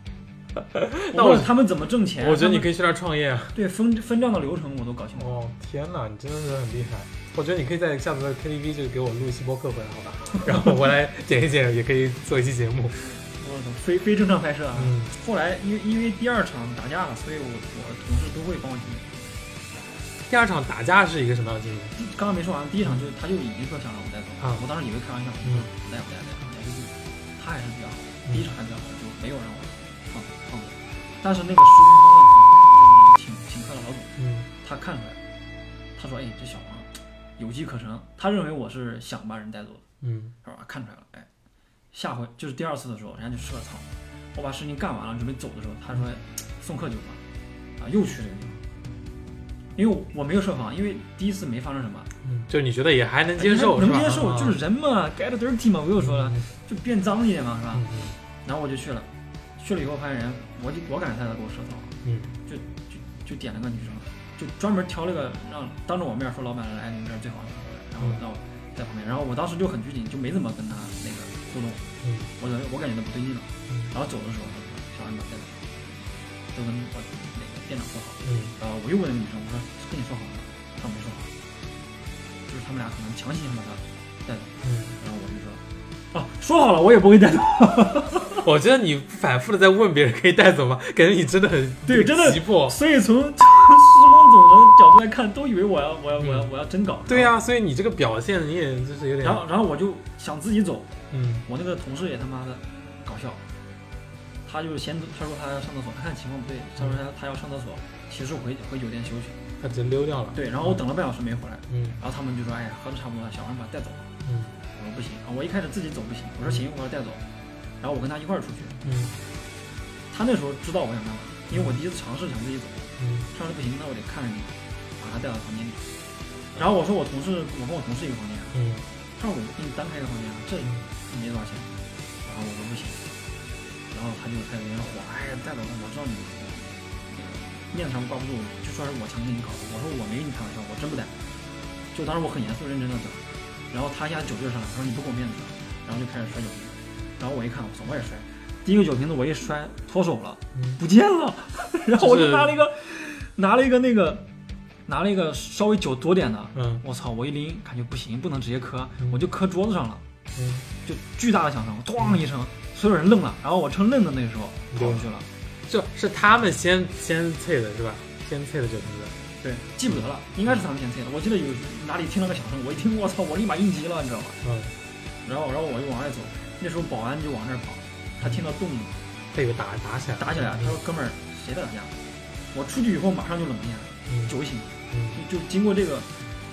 A: 那我
B: 他们怎么挣钱，
A: 我觉得你可以去那儿创业啊！
B: 对分分账的流程我都搞清楚。
A: 哦，天哪，你真的是很厉害！我觉得你可以在下次的 KTV 就给我录一期播客回来，好吧？然后我来剪一剪，也可以做一期节目。
B: 非非正常拍摄啊！
A: 嗯，
B: 后来因为因为第二场打架了，所以我我同事都会帮我经理。
A: 第二场打架是一个什么样的经历？
B: 刚刚没说完，第一场就他就已经说想让我带走，
A: 啊
B: 我当时以为开玩笑，我
A: 嗯
B: 说不带不带不带，也就是他还是比较好，第一场还比较好，就没有让我放放走。但是那个施工方的就是请请客的老总，
A: 嗯
B: 他看出来了，他说：“哎，这小王有机可乘。”他认为我是想把人带走的，
A: 嗯
B: 是吧？看出来了，哎，下回就是第二次的时候，人家就设操，我把事情干完了，准备走的时候，他说哎送客酒吧，啊，又去这个地方，因为我没有设防，因为第一次没发生什么，
A: 嗯，就你觉得也还能接受，是吧
B: 能接受，
A: 啊。
B: 就是人嘛，get dirty 嘛，我又说了，
A: 嗯。
B: 就变脏一点嘛，是吧？
A: 嗯
B: 然后我就去了，去了以后发现人，我就我感觉他在给我设套，
A: 嗯。
B: 就就就点了个女生，就专门挑了个让当着我面说老板来你们这儿最好然后
A: 嗯。
B: 让我在旁边，然后我当时就很拘谨，就没怎么跟他那个互动，
A: 嗯
B: 我感觉我感觉他不对劲了，
A: 嗯
B: 然后走的时候他说小安把带走，都跟我那个店长说好，
A: 嗯
B: 然后我又问那个女生，我说跟你说好了，他没说好，就是他们俩可能强行想把他带走，
A: 嗯。
B: 然后我就说啊说好了我也不会带走，
A: 我觉得你反复的在问别人可以带走吗？感觉你真的很
B: 对真的
A: 急迫。
B: 所以从 施工总的角度来看，都以为我要我要我要我要真搞，
A: 对呀、所以你这个表现你也就是有点
B: 然后然后我就想自己走。
A: 嗯。
B: 我那个同事也他妈的搞笑，他就是先他说他要上厕所，他看情况不对，他说他他要上厕所，骑士回回酒店休息。
A: 他直接溜掉了。
B: 对，然后我等了半小时没回来，
A: 嗯。
B: 然后他们就说哎呀喝的差不多了，小王把他带走吧。
A: 嗯。
B: 我说不行啊，我一开始自己走不行，我说行，我要带走，然后我跟他一块儿出去。
A: 嗯。
B: 他那时候知道我想干嘛，因为我第一次尝试想自己走，
A: 嗯。
B: 他说不行，那我得看着你把他带到房间里。然后我说我同事，我跟我同事一个房间啊，
A: 嗯。
B: 他说我给你单开一个房间啊，这没多少钱。然后我说不行，然后他就开始有点火，哎呀，带走了，我知道你面子上挂不住，就说是我强行给你搞的。我说我没跟你开玩笑，我真不带。就当时我很严肃认真的讲，然后他一下酒劲上来，他说你不给我面子，然后就开始摔酒瓶子。然后我一看，我操，我也摔。第一个酒瓶子我一摔脱手了，
A: 嗯
B: 不见了，然后我
A: 就
B: 就是拿了一个拿了一个那个拿了一个稍微酒多点的，
A: 嗯
B: 我操，我一拎感觉不行，不能直接磕
A: 嗯，
B: 我就磕桌子上了。
A: 嗯
B: 就巨大的响声，咣一声，所有人愣了。然后我趁愣的那个时候跑过去了，
A: 就是他们先先啐的是吧？先啐的酒瓶子。
B: 对，记不得了，应该是他们先啐的。我记得有哪里听了个响声，我一听，我操，我立马应急了，你知道吗？
A: 嗯，
B: 然后，然后我就往外走，那时候保安就往那儿跑，他听到动静，
A: 他以为打打起来了，
B: 打起来了。他说：“哥们儿，谁在打架？”我出去以后马上就冷静下来，
A: 嗯
B: 酒醒，
A: 了
B: 就就经过这个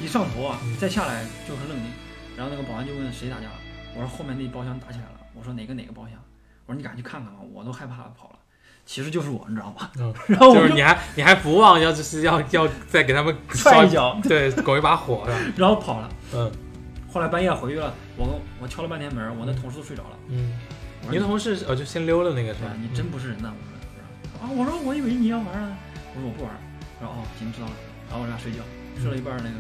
B: 一上头啊
A: 嗯，
B: 再下来就很冷静。然后那个保安就问谁打架了，我说后面那包厢打起来了。我说哪个哪个包厢？我说你赶紧去看看吧，我都害怕跑了。其实就是我，你知道吗？
A: 嗯，
B: 然后我
A: 就是你还你还不忘要就是要要再给他们
B: 踹一脚，
A: 对，拱一把火？
B: 然后跑了。
A: 嗯
B: 后来半夜回去了，我我敲了半天门，我那同事都睡着了。
A: 嗯，
B: 我说
A: 您同事哦就先溜了那个是吧？？
B: 你真不是人呐！我说啊，我说我以为你要玩呢，我说我不玩，然后哦行知道了，然后我俩睡觉，睡了一半儿那个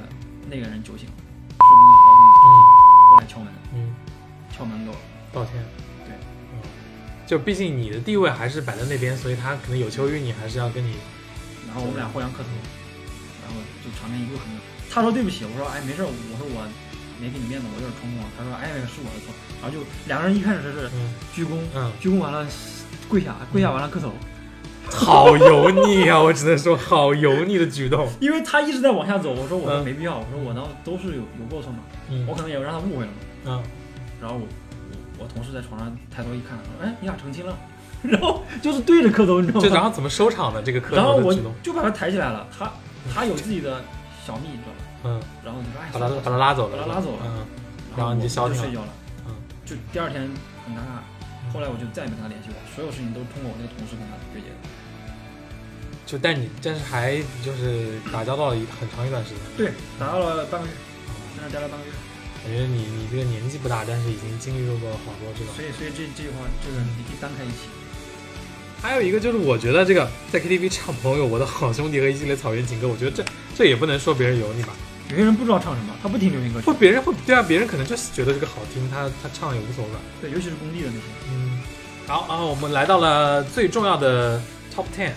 B: 那个人酒醒了，是我们老总过来敲门，
A: 嗯，
B: 敲门给我，
A: 道歉。
B: 对
A: 嗯，就毕竟你的地位还是摆在那边，所以他可能有求于你，还是要跟你。
B: 然后我们俩互相磕头，然后就场面一度很冷。他说对不起，我说哎没事，我说我没给你面子，我有点冲动。他说哎是我的错，然后就两个人一开始是
A: 嗯
B: 鞠躬，
A: 嗯，
B: 鞠躬完了跪下，跪下完了磕头，
A: 好油腻啊！我只能说，好油腻的举动。
B: 因为他一直在往下走，我说我没必要，我说我呢都是有有过错嘛，
A: 嗯
B: 我可能也让他误会了嘛。
A: 嗯，
B: 然后我我我同事在床上抬头一看，说哎你俩成亲了，然后就是对着磕头，你知道吗？
A: 就然后怎么收场的这个磕
B: 然后我？就把他抬起来了，他他有自己的小蜜，你知道吧？
A: 嗯，
B: 然后你就说哎，
A: 把他把他拉走了，
B: 把他拉走了
A: 嗯，
B: 然
A: 然后你就
B: 我
A: 消停了
B: 睡觉了，
A: 嗯，
B: 就第二天很尴尬。后来我就再也没跟他联系过，所有事情都是通过我那个同事跟他对接的。
A: 就但你但是还就是打交道了一很长一段时间。
B: 对，打到了半个月，在那待了半个月。
A: 感觉你你这个年纪不大，但是已经经历过好多这种。
B: 所以所以这这句话，这个你可以单开一起。
A: 还有一个就是，我觉得这个在 KTV 唱朋友，我的好兄弟和一系列草原情歌，我觉得这这也不能说别人油腻吧。
B: 有些人不知道唱什么，他不听流行歌曲
A: 或，别人会对啊，别人可能就是觉得这个好听，他他唱也无所谓。
B: 对，尤其是工地的那些。
A: 嗯，好啊，我们来到了最重要的 Top Ten，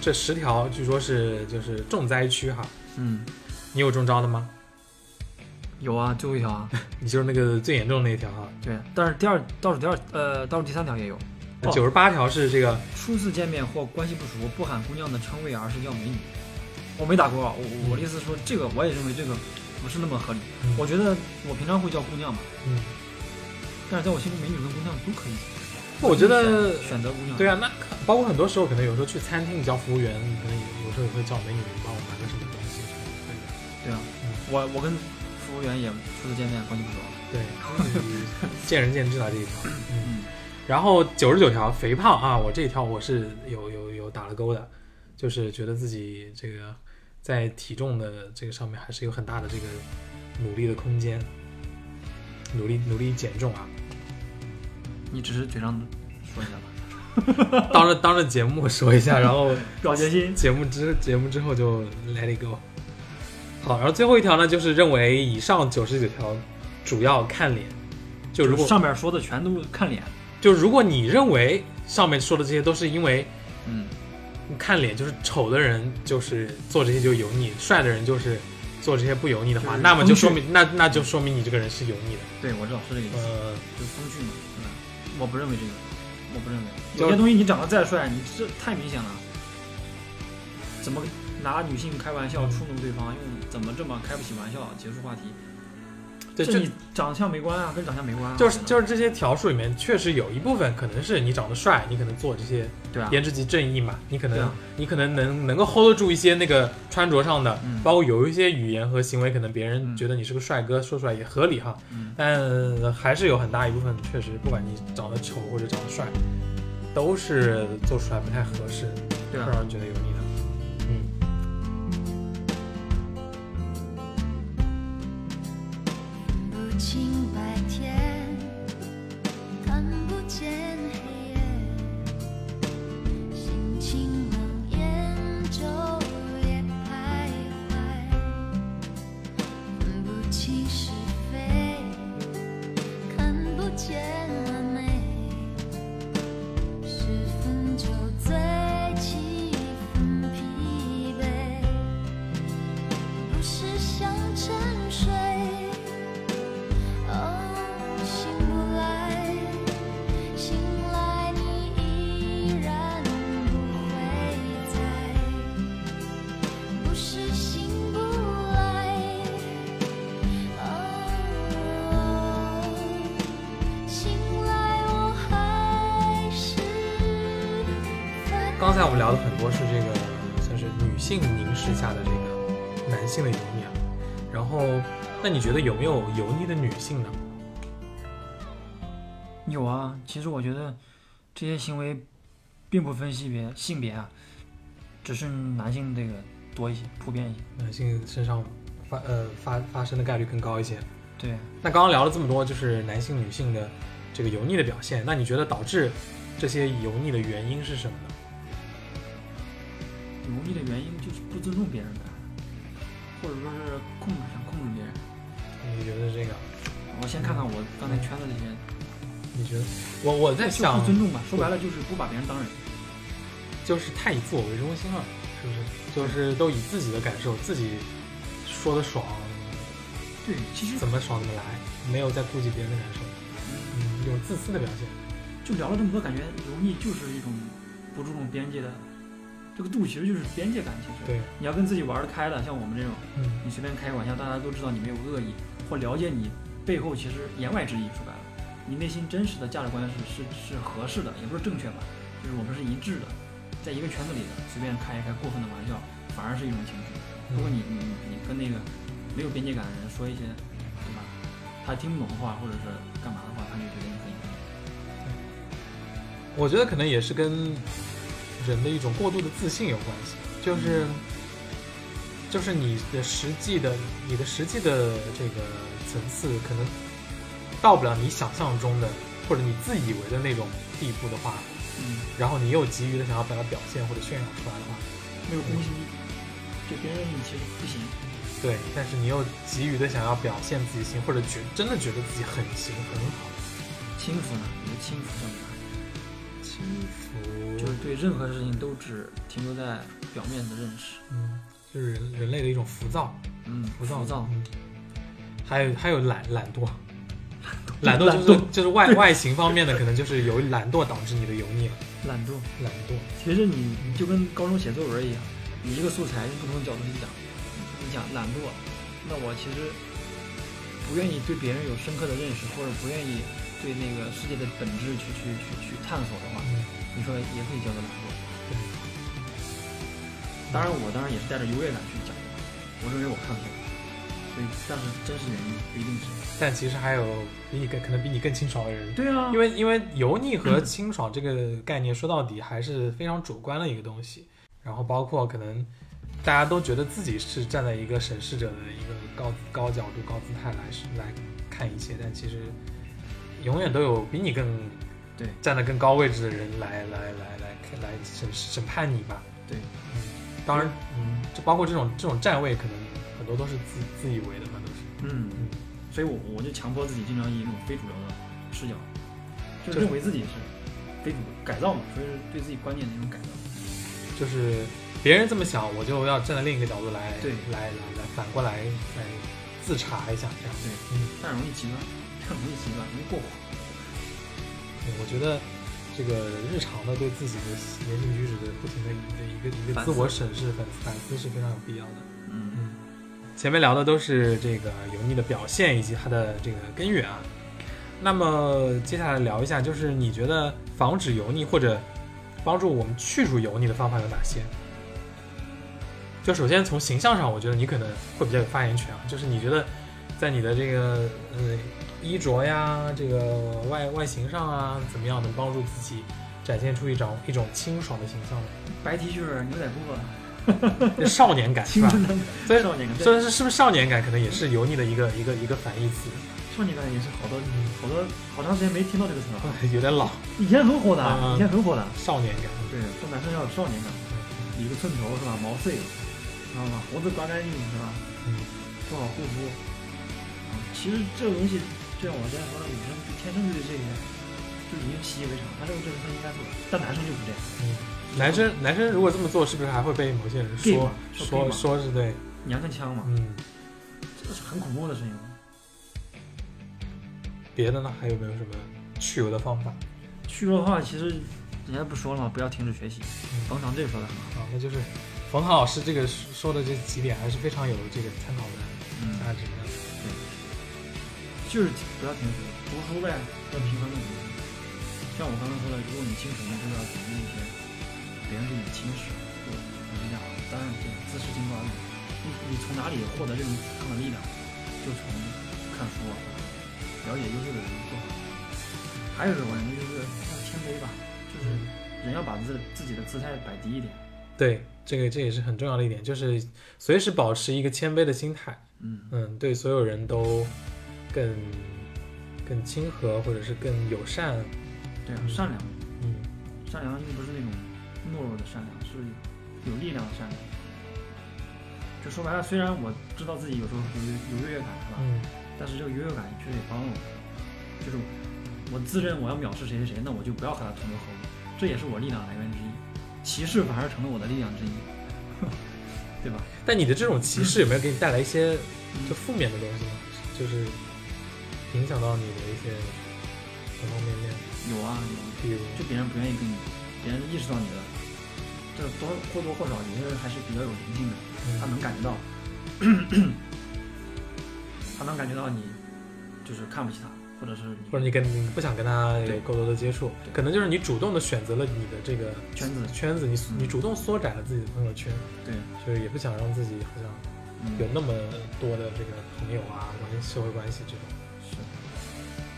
A: 这十条据说是就是重灾区哈。
B: 嗯，
A: 你有中招的吗？
B: 有啊，最后一条啊，
A: 你就是那个最严重的那一条哈。
B: 对，但是第二倒数第二呃倒数第三条也有，哦
A: 九十八条是这个，
B: 初次见面或关系不熟，不喊姑娘的称谓，而是叫美女。我没打过啊，我我我的意思是说，这个我也认为这个不是那么合理。
A: 嗯
B: 我觉得我平常会叫姑娘嘛，
A: 嗯，
B: 但是在我心中，美女跟姑娘都可以。
A: 我觉得
B: 选择姑娘。
A: 对啊，那包括很多时候可能有时候去餐厅叫服务员，可能有时候也会叫美女帮我拿个什么东西什么之类的。
B: 对啊
A: 嗯，
B: 我我跟服务员也初次见面，关系不熟。
A: 对，嗯 见仁见智了这一条。嗯，
B: 嗯，
A: 然后九十九条肥胖啊，我这一条我是有有有打了勾的，就是觉得自己这个在体重的这个上面还是有很大的这个努力的空间，努力努力减重啊。
B: 你只是嘴上说一下吧，
A: 当着当着节目说一下，然后
B: 表决心。
A: 节目之节目之后就 let it go。好，然后最后一条呢，就是认为以上九十九条主要看脸，就如果
B: 上面说的全都看脸，
A: 就如果你认为上面说的这些都是因为
B: 嗯，
A: 看脸，就是丑的人就是做这些就油腻，帅的人就是做这些不油腻的话，
B: 就是
A: 那么就说明那那就说明你这个人是油腻的。
B: 对我知道是这个意思，
A: 呃，
B: 就是风趣嘛？我不认为这个，我不认为，有些东西你长得再帅，你这太明显了，怎么拿女性开玩笑
A: 嗯
B: 触怒对方，用怎么这么开不起玩笑结束话题？
A: 对，就
B: 这你长相没关啊，跟长相没关啊，
A: 就是就是这些条数里面，确实有一部分可能是你长得帅，你可能做这些
B: 对啊，
A: 颜值即正义嘛，你可能、
B: 啊
A: 你可能能能够 hold 得住一些那个穿着上的，
B: 嗯
A: 包括有一些语言和行为，可能别人
B: 嗯
A: 觉得你是个帅哥，说出来也合理哈。
B: 嗯，
A: 但还是有很大一部分确实，不管你长得丑或者长得帅，都是做出来不太合适，
B: 对啊
A: 会让人觉得油腻轻的女性呢？
B: 有啊，其实我觉得这些行为并不分性别性别啊，只是男性这个多一些，普遍一些。
A: 男性身上发呃发发生的概率更高一些。
B: 对，
A: 那刚刚聊了这么多，就是男性、女性的这个油腻的表现，那你觉得导致这些油腻的原因是什么呢？
B: 油腻的原因就是不尊重别人呗，或者说是控制想控制别人。
A: 你觉得这个？
B: 我先看看我刚才圈的这些，
A: 你觉得？我我在
B: 就
A: 想
B: 不，尊重吧，说白了就是不把别人当人。
A: 就是太以自我为中心了，是不是？就是都以自己的感受，自己说的爽，
B: 对，其实
A: 怎么爽怎么来，没有在顾及别人的感受，嗯，一种自私的表现。
B: 就聊了这么多，感觉油腻就是一种不注重边界的，这个度其实就是边界感。其实
A: 对，
B: 你要跟自己玩得开的，像我们这种，
A: 嗯
B: 你随便开个玩笑，大家都知道你没有恶意，或了解你背后其实言外之意。说白了，你内心真实的价值观是是是合适的，也不是正确吧，就是我们是一致的，在一个圈子里的，随便开一开过分的玩笑，反而是一种情绪。如果你你你跟那个没有边界感的人说一些，对吧？他听不懂的话，或者是干嘛的话，他就觉得你很。
A: 我觉得可能也是跟人的一种过度的自信有关系，就是就是你的实际的你的实际的这个层次可能到不了你想象中的或者你自以为的那种地步的话，
B: 嗯，
A: 然后你又急于的想要把它表现或者炫耀出来的话，
B: 没有公信力，就别人认为你其实不行。
A: 对，但是你又急于的想要表现自己行，或者觉真的觉得自己很行很好，
B: 轻浮呢？你的轻浮叫啥？
A: 轻浮
B: 就是对任何事情都只停留在表面的认识。
A: 嗯，就是人人类的一种浮躁。
B: 嗯，
A: 浮躁，
B: 浮躁。
A: 嗯，还有还有懒懒惰，懒惰
B: 懒
A: 就是
B: 惰
A: 就是外外形方面的，可能就是由懒惰导致你的油腻了，
B: 懒惰。
A: 懒惰，
B: 其实你你就跟高中写作文一样，你一个素材用不同的角度去讲，你讲懒惰，那我其实不愿意对别人有深刻的认识，或者不愿意对那个世界的本质去去去去探索的话，
A: 嗯，
B: 你说也可以叫做懒惰。
A: 对，
B: 当然，我当然也是带着优越感去讲的，我认为我看错了，所以但是真实原因不一定是。
A: 但其实还有比你更可能比你更清爽的人，
B: 对啊
A: 因为因为油腻和清爽这个概念说到底还是非常主观的一个东西，然后包括可能大家都觉得自己是站在一个审视者的一个高高角度、高姿态来是来看一切，但其实永远都有比你更
B: 对
A: 站在更高位置的人来来来来来审审判你吧。
B: 对，
A: 当然，嗯，就包括这种这种站位，可能很多都是自自以为的嘛，都是。
B: 嗯
A: 嗯，
B: 所以我我就强迫自己经常以一种非主流的视角，就
A: 就是
B: 认为自己是非主改造嘛，所以是对自己观念的一种改造。
A: 就是别人这么想，我就要站在另一个角度来，
B: 对
A: 来来来反过来来自查一下，这样。
B: 对，
A: 嗯，
B: 但容易极端，很容易极端，容易过火。
A: 对我觉得这个日常的对自己的言行举止的不停的一个一个一个自我审视反反思是非常有必要的。
B: 嗯
A: 嗯，前面聊的都是这个油腻的表现以及它的这个根源啊。那么接下来聊一下，就是你觉得防止油腻或者帮助我们去除油腻的方法有哪些？就首先从形象上，我觉得你可能会比较有发言权啊。就是你觉得在你的这个呃衣着呀，这个外外形上啊，怎么样能帮助自己展现出一种一种清爽的形象呢？
B: 白 T 恤、牛仔裤，
A: 这少年感 是吧？
B: 少年感，
A: 虽然是是不是少年感可能也是油腻的一个一个一个反义词？
B: 少年感也是好多好多好长时间没听到这个词了。
A: 有点老，
B: 以前很火的
A: 嗯嗯，
B: 以前很火的。
A: 少年感。
B: 对，说男生要有少年感，理个寸头是吧？毛碎，知道吗？胡子刮干净是吧？
A: 嗯，
B: 做好护肤。啊，其实这个东西，就像我之前说的，女生天生对这个就已经习以为常，她认为这个事应该做，但男生就不这样。
A: 男生男生如果这么做，是不是还会被某些人说
B: 说
A: 说说是对？
B: 娘跟腔嘛，
A: 嗯，
B: 这是很恐怖的事情。
A: 别的呢？还有没有什么去油的方法？
B: 去油的话，其实人家不说了吗？不要停止学习。
A: 嗯
B: 冯长这个说的很好。
A: 啊，那就是冯唐老师这个说的这几点还是非常有这个参考的
B: 嗯，
A: 价值的。
B: 就是不要停止读书呗，要平衡的读。像我刚刚说的，如果你清楚，那就是要抵御一些别人对你的轻视。我我是这样，当然这个自视清高一点。你你从哪里获得这种抗的力量？就从看书啊，了解优秀的人做好。还有一个观念就是要谦卑吧，就是人要把自自己的姿态摆低一点。
A: 对，这个这也是很重要的一点，就是随时保持一个谦卑的心态。
B: 嗯，
A: 嗯，对所有人都更更亲和，或者是更友善。
B: 对啊，善良，
A: 嗯，
B: 善良又不是那种懦弱的善良，是有力量的善良。就说白了，虽然我知道自己有时候有有优越感，是吧？
A: 嗯
B: 但是这个优越感确实也帮了我，就是我自认我要藐视谁谁谁，那我就不要和他同流合污，这也是我力量来源之一。歧视反而成了我的力量之一，对吧？
A: 但你的这种歧视有没有给你带来一些就负面的东西呢？就是影响到你的一些方方面面，
B: 有啊有，
A: 比如
B: 就别人不愿意跟你，别人意识到你的，这多或多或少有些人还是比较有灵性的，他能感觉到，他能感觉到你就是看不起他，或者是
A: 或者你跟你不想跟他有过多的接触，可能就是你主动的选择了你的这个
B: 圈子
A: 圈子，你
B: 嗯
A: 你主动缩窄了自己的朋友圈，
B: 对，
A: 就是也不想让自己好像
B: 嗯
A: 有那么多的这个朋友啊，关系社会关系这种。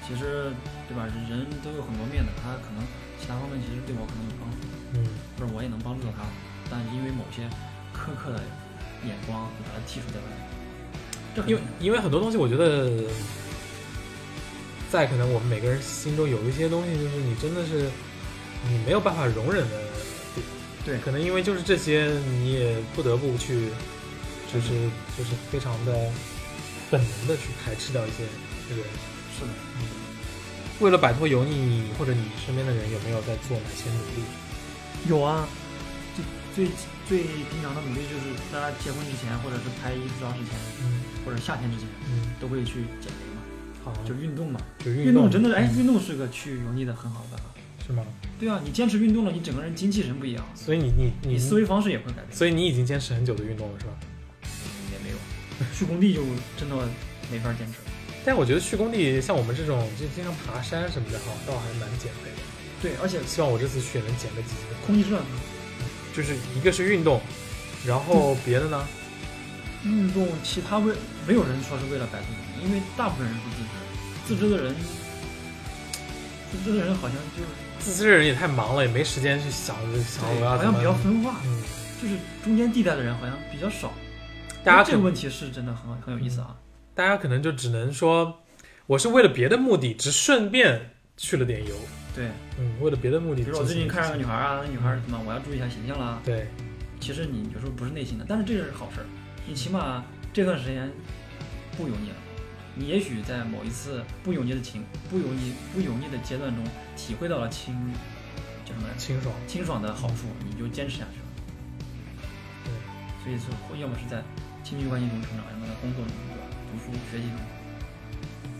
B: 是，其实对吧？人都有很多面的，他可能其他方面其实对我可能有帮助，
A: 嗯
B: 或者我也能帮助到他，但因为某些苛刻的眼光，你把他剔除掉了。这
A: 因为因为很多东西，我觉得，在可能我们每个人心中有一些东西，就是你真的是你没有办法容忍的点，
B: 对
A: 可能因为就是这些，你也不得不去，就是就是非常的本能的去排斥掉一些人。
B: 是的，
A: 为了摆脱油腻，你或者你身边的人有没有在做哪些努力？
B: 有啊，最最最平常的努力就是大家结婚之前，或者是拍衣服照之前，
A: 嗯
B: 或者夏天之前，
A: 嗯，
B: 都会去减肥嘛，
A: 好，
B: 就运动嘛。
A: 就
B: 运动真的哎，
A: 嗯
B: 运动是个去油腻的很好的办法。
A: 是吗？
B: 对啊，你坚持运动了，你整个人精气神不一样，
A: 所以你你
B: 你思维方式也会改变。
A: 所以你已经坚持很久的运动了，是吧？
B: 也没有，去工地就真的没法坚持。
A: 但我觉得去工地，像我们这种就经常爬山什么的，哈，倒还蛮减肥的。
B: 对，而且
A: 希望我这次去也能减个几斤。
B: 空气质量很好。
A: 就是一个是运动，然后别的呢？
B: 运动，其他为没有人说是为了摆脱油腻，因为大部分人不自知，自知的人，自知的人好像就
A: 自知的人也太忙了，也没时间去想想我要怎么
B: 好像比较分化，
A: 嗯，
B: 就是中间地带的人好像比较少。
A: 大家
B: 这个问题是真的很很有意思啊。
A: 大家可能就只能说，我是为了别的目的，只顺便去了点油。
B: 对，
A: 嗯，为了别的目的。
B: 比如说我最近看上个女
A: 孩。
B: 孩啊，那女孩怎么我要注意一下形象啦。
A: 对，
B: 其实你有时候不是内心的，但是这是好事儿，你起码这段时间不油腻了。你也许在某一次不油腻的情不油腻不油腻的阶段中，体会到了清叫什么来？
A: 清爽。
B: 清爽的好处，你就坚持下去了。
A: 对，
B: 所以说，要么是在亲密关系中成长，要么在工作中，对吧？读书学习中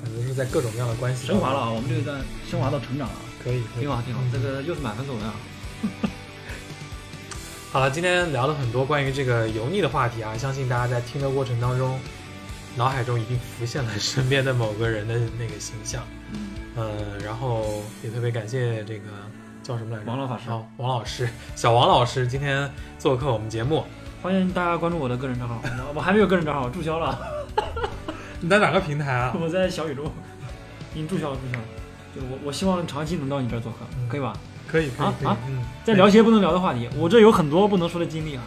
A: 反正是在各种各样的关系
B: 升华了啊！我们这一段升华到成长了，
A: 可以，可以
B: 挺好，挺好
A: 嗯。
B: 这个又是满分作文啊！
A: 好了，今天聊了很多关于这个油腻的话题啊，相信大家在听的过程当中，脑海中已经浮现了身边的某个人的那个形象。
B: 嗯，
A: 呃，然后也特别感谢这个叫什么来着？
B: 王老法师
A: 哦，王老师，小王老师今天做客我们节目。
B: 欢迎大家关注我的个人账号，我我还没有个人账号，注销了。
A: 你在哪个平台啊？
B: 我在小宇宙，已经注销了，注销了。就我，我希望长期能到你这儿做客，
A: 嗯
B: 可以吧？
A: 可以，可以，可以
B: 啊啊
A: 嗯，
B: 再聊些不能聊的话题，我这有很多不能说的经历啊，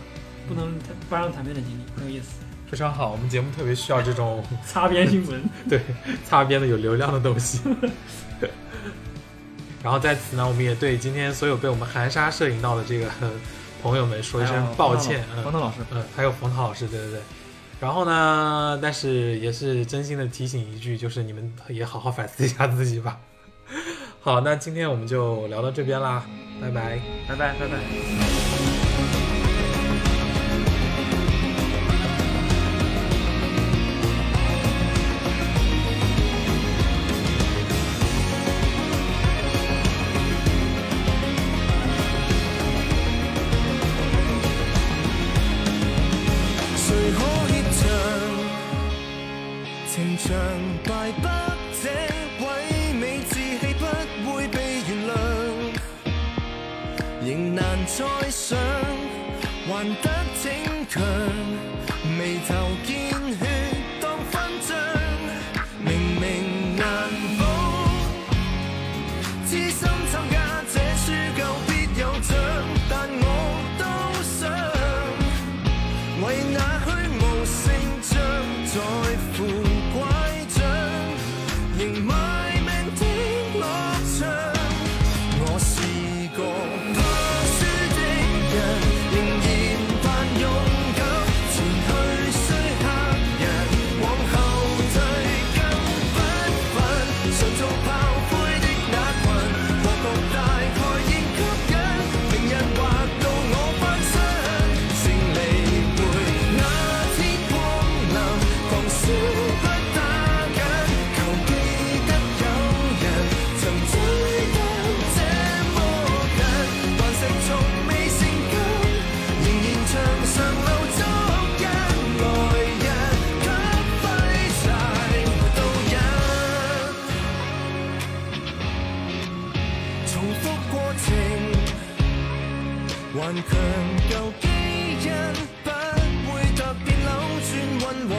B: 不能谈不让谈面的经历，很有意思。
A: 非常好。我们节目特别需要这种
B: 擦边新闻，
A: 对擦边的有流量的东西。然后在此呢，我们也对今天所有被我们含沙射影到的这个呃朋友们说一声抱歉。嗯
B: 黄涛老师，
A: 嗯，还有冯涛老师，对对对。然后呢，但是也是真心的提醒一句，就是你们也好好反思一下自己吧。好，那今天我们就聊到这边啦，拜拜。
B: 拜拜拜拜。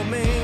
D: me.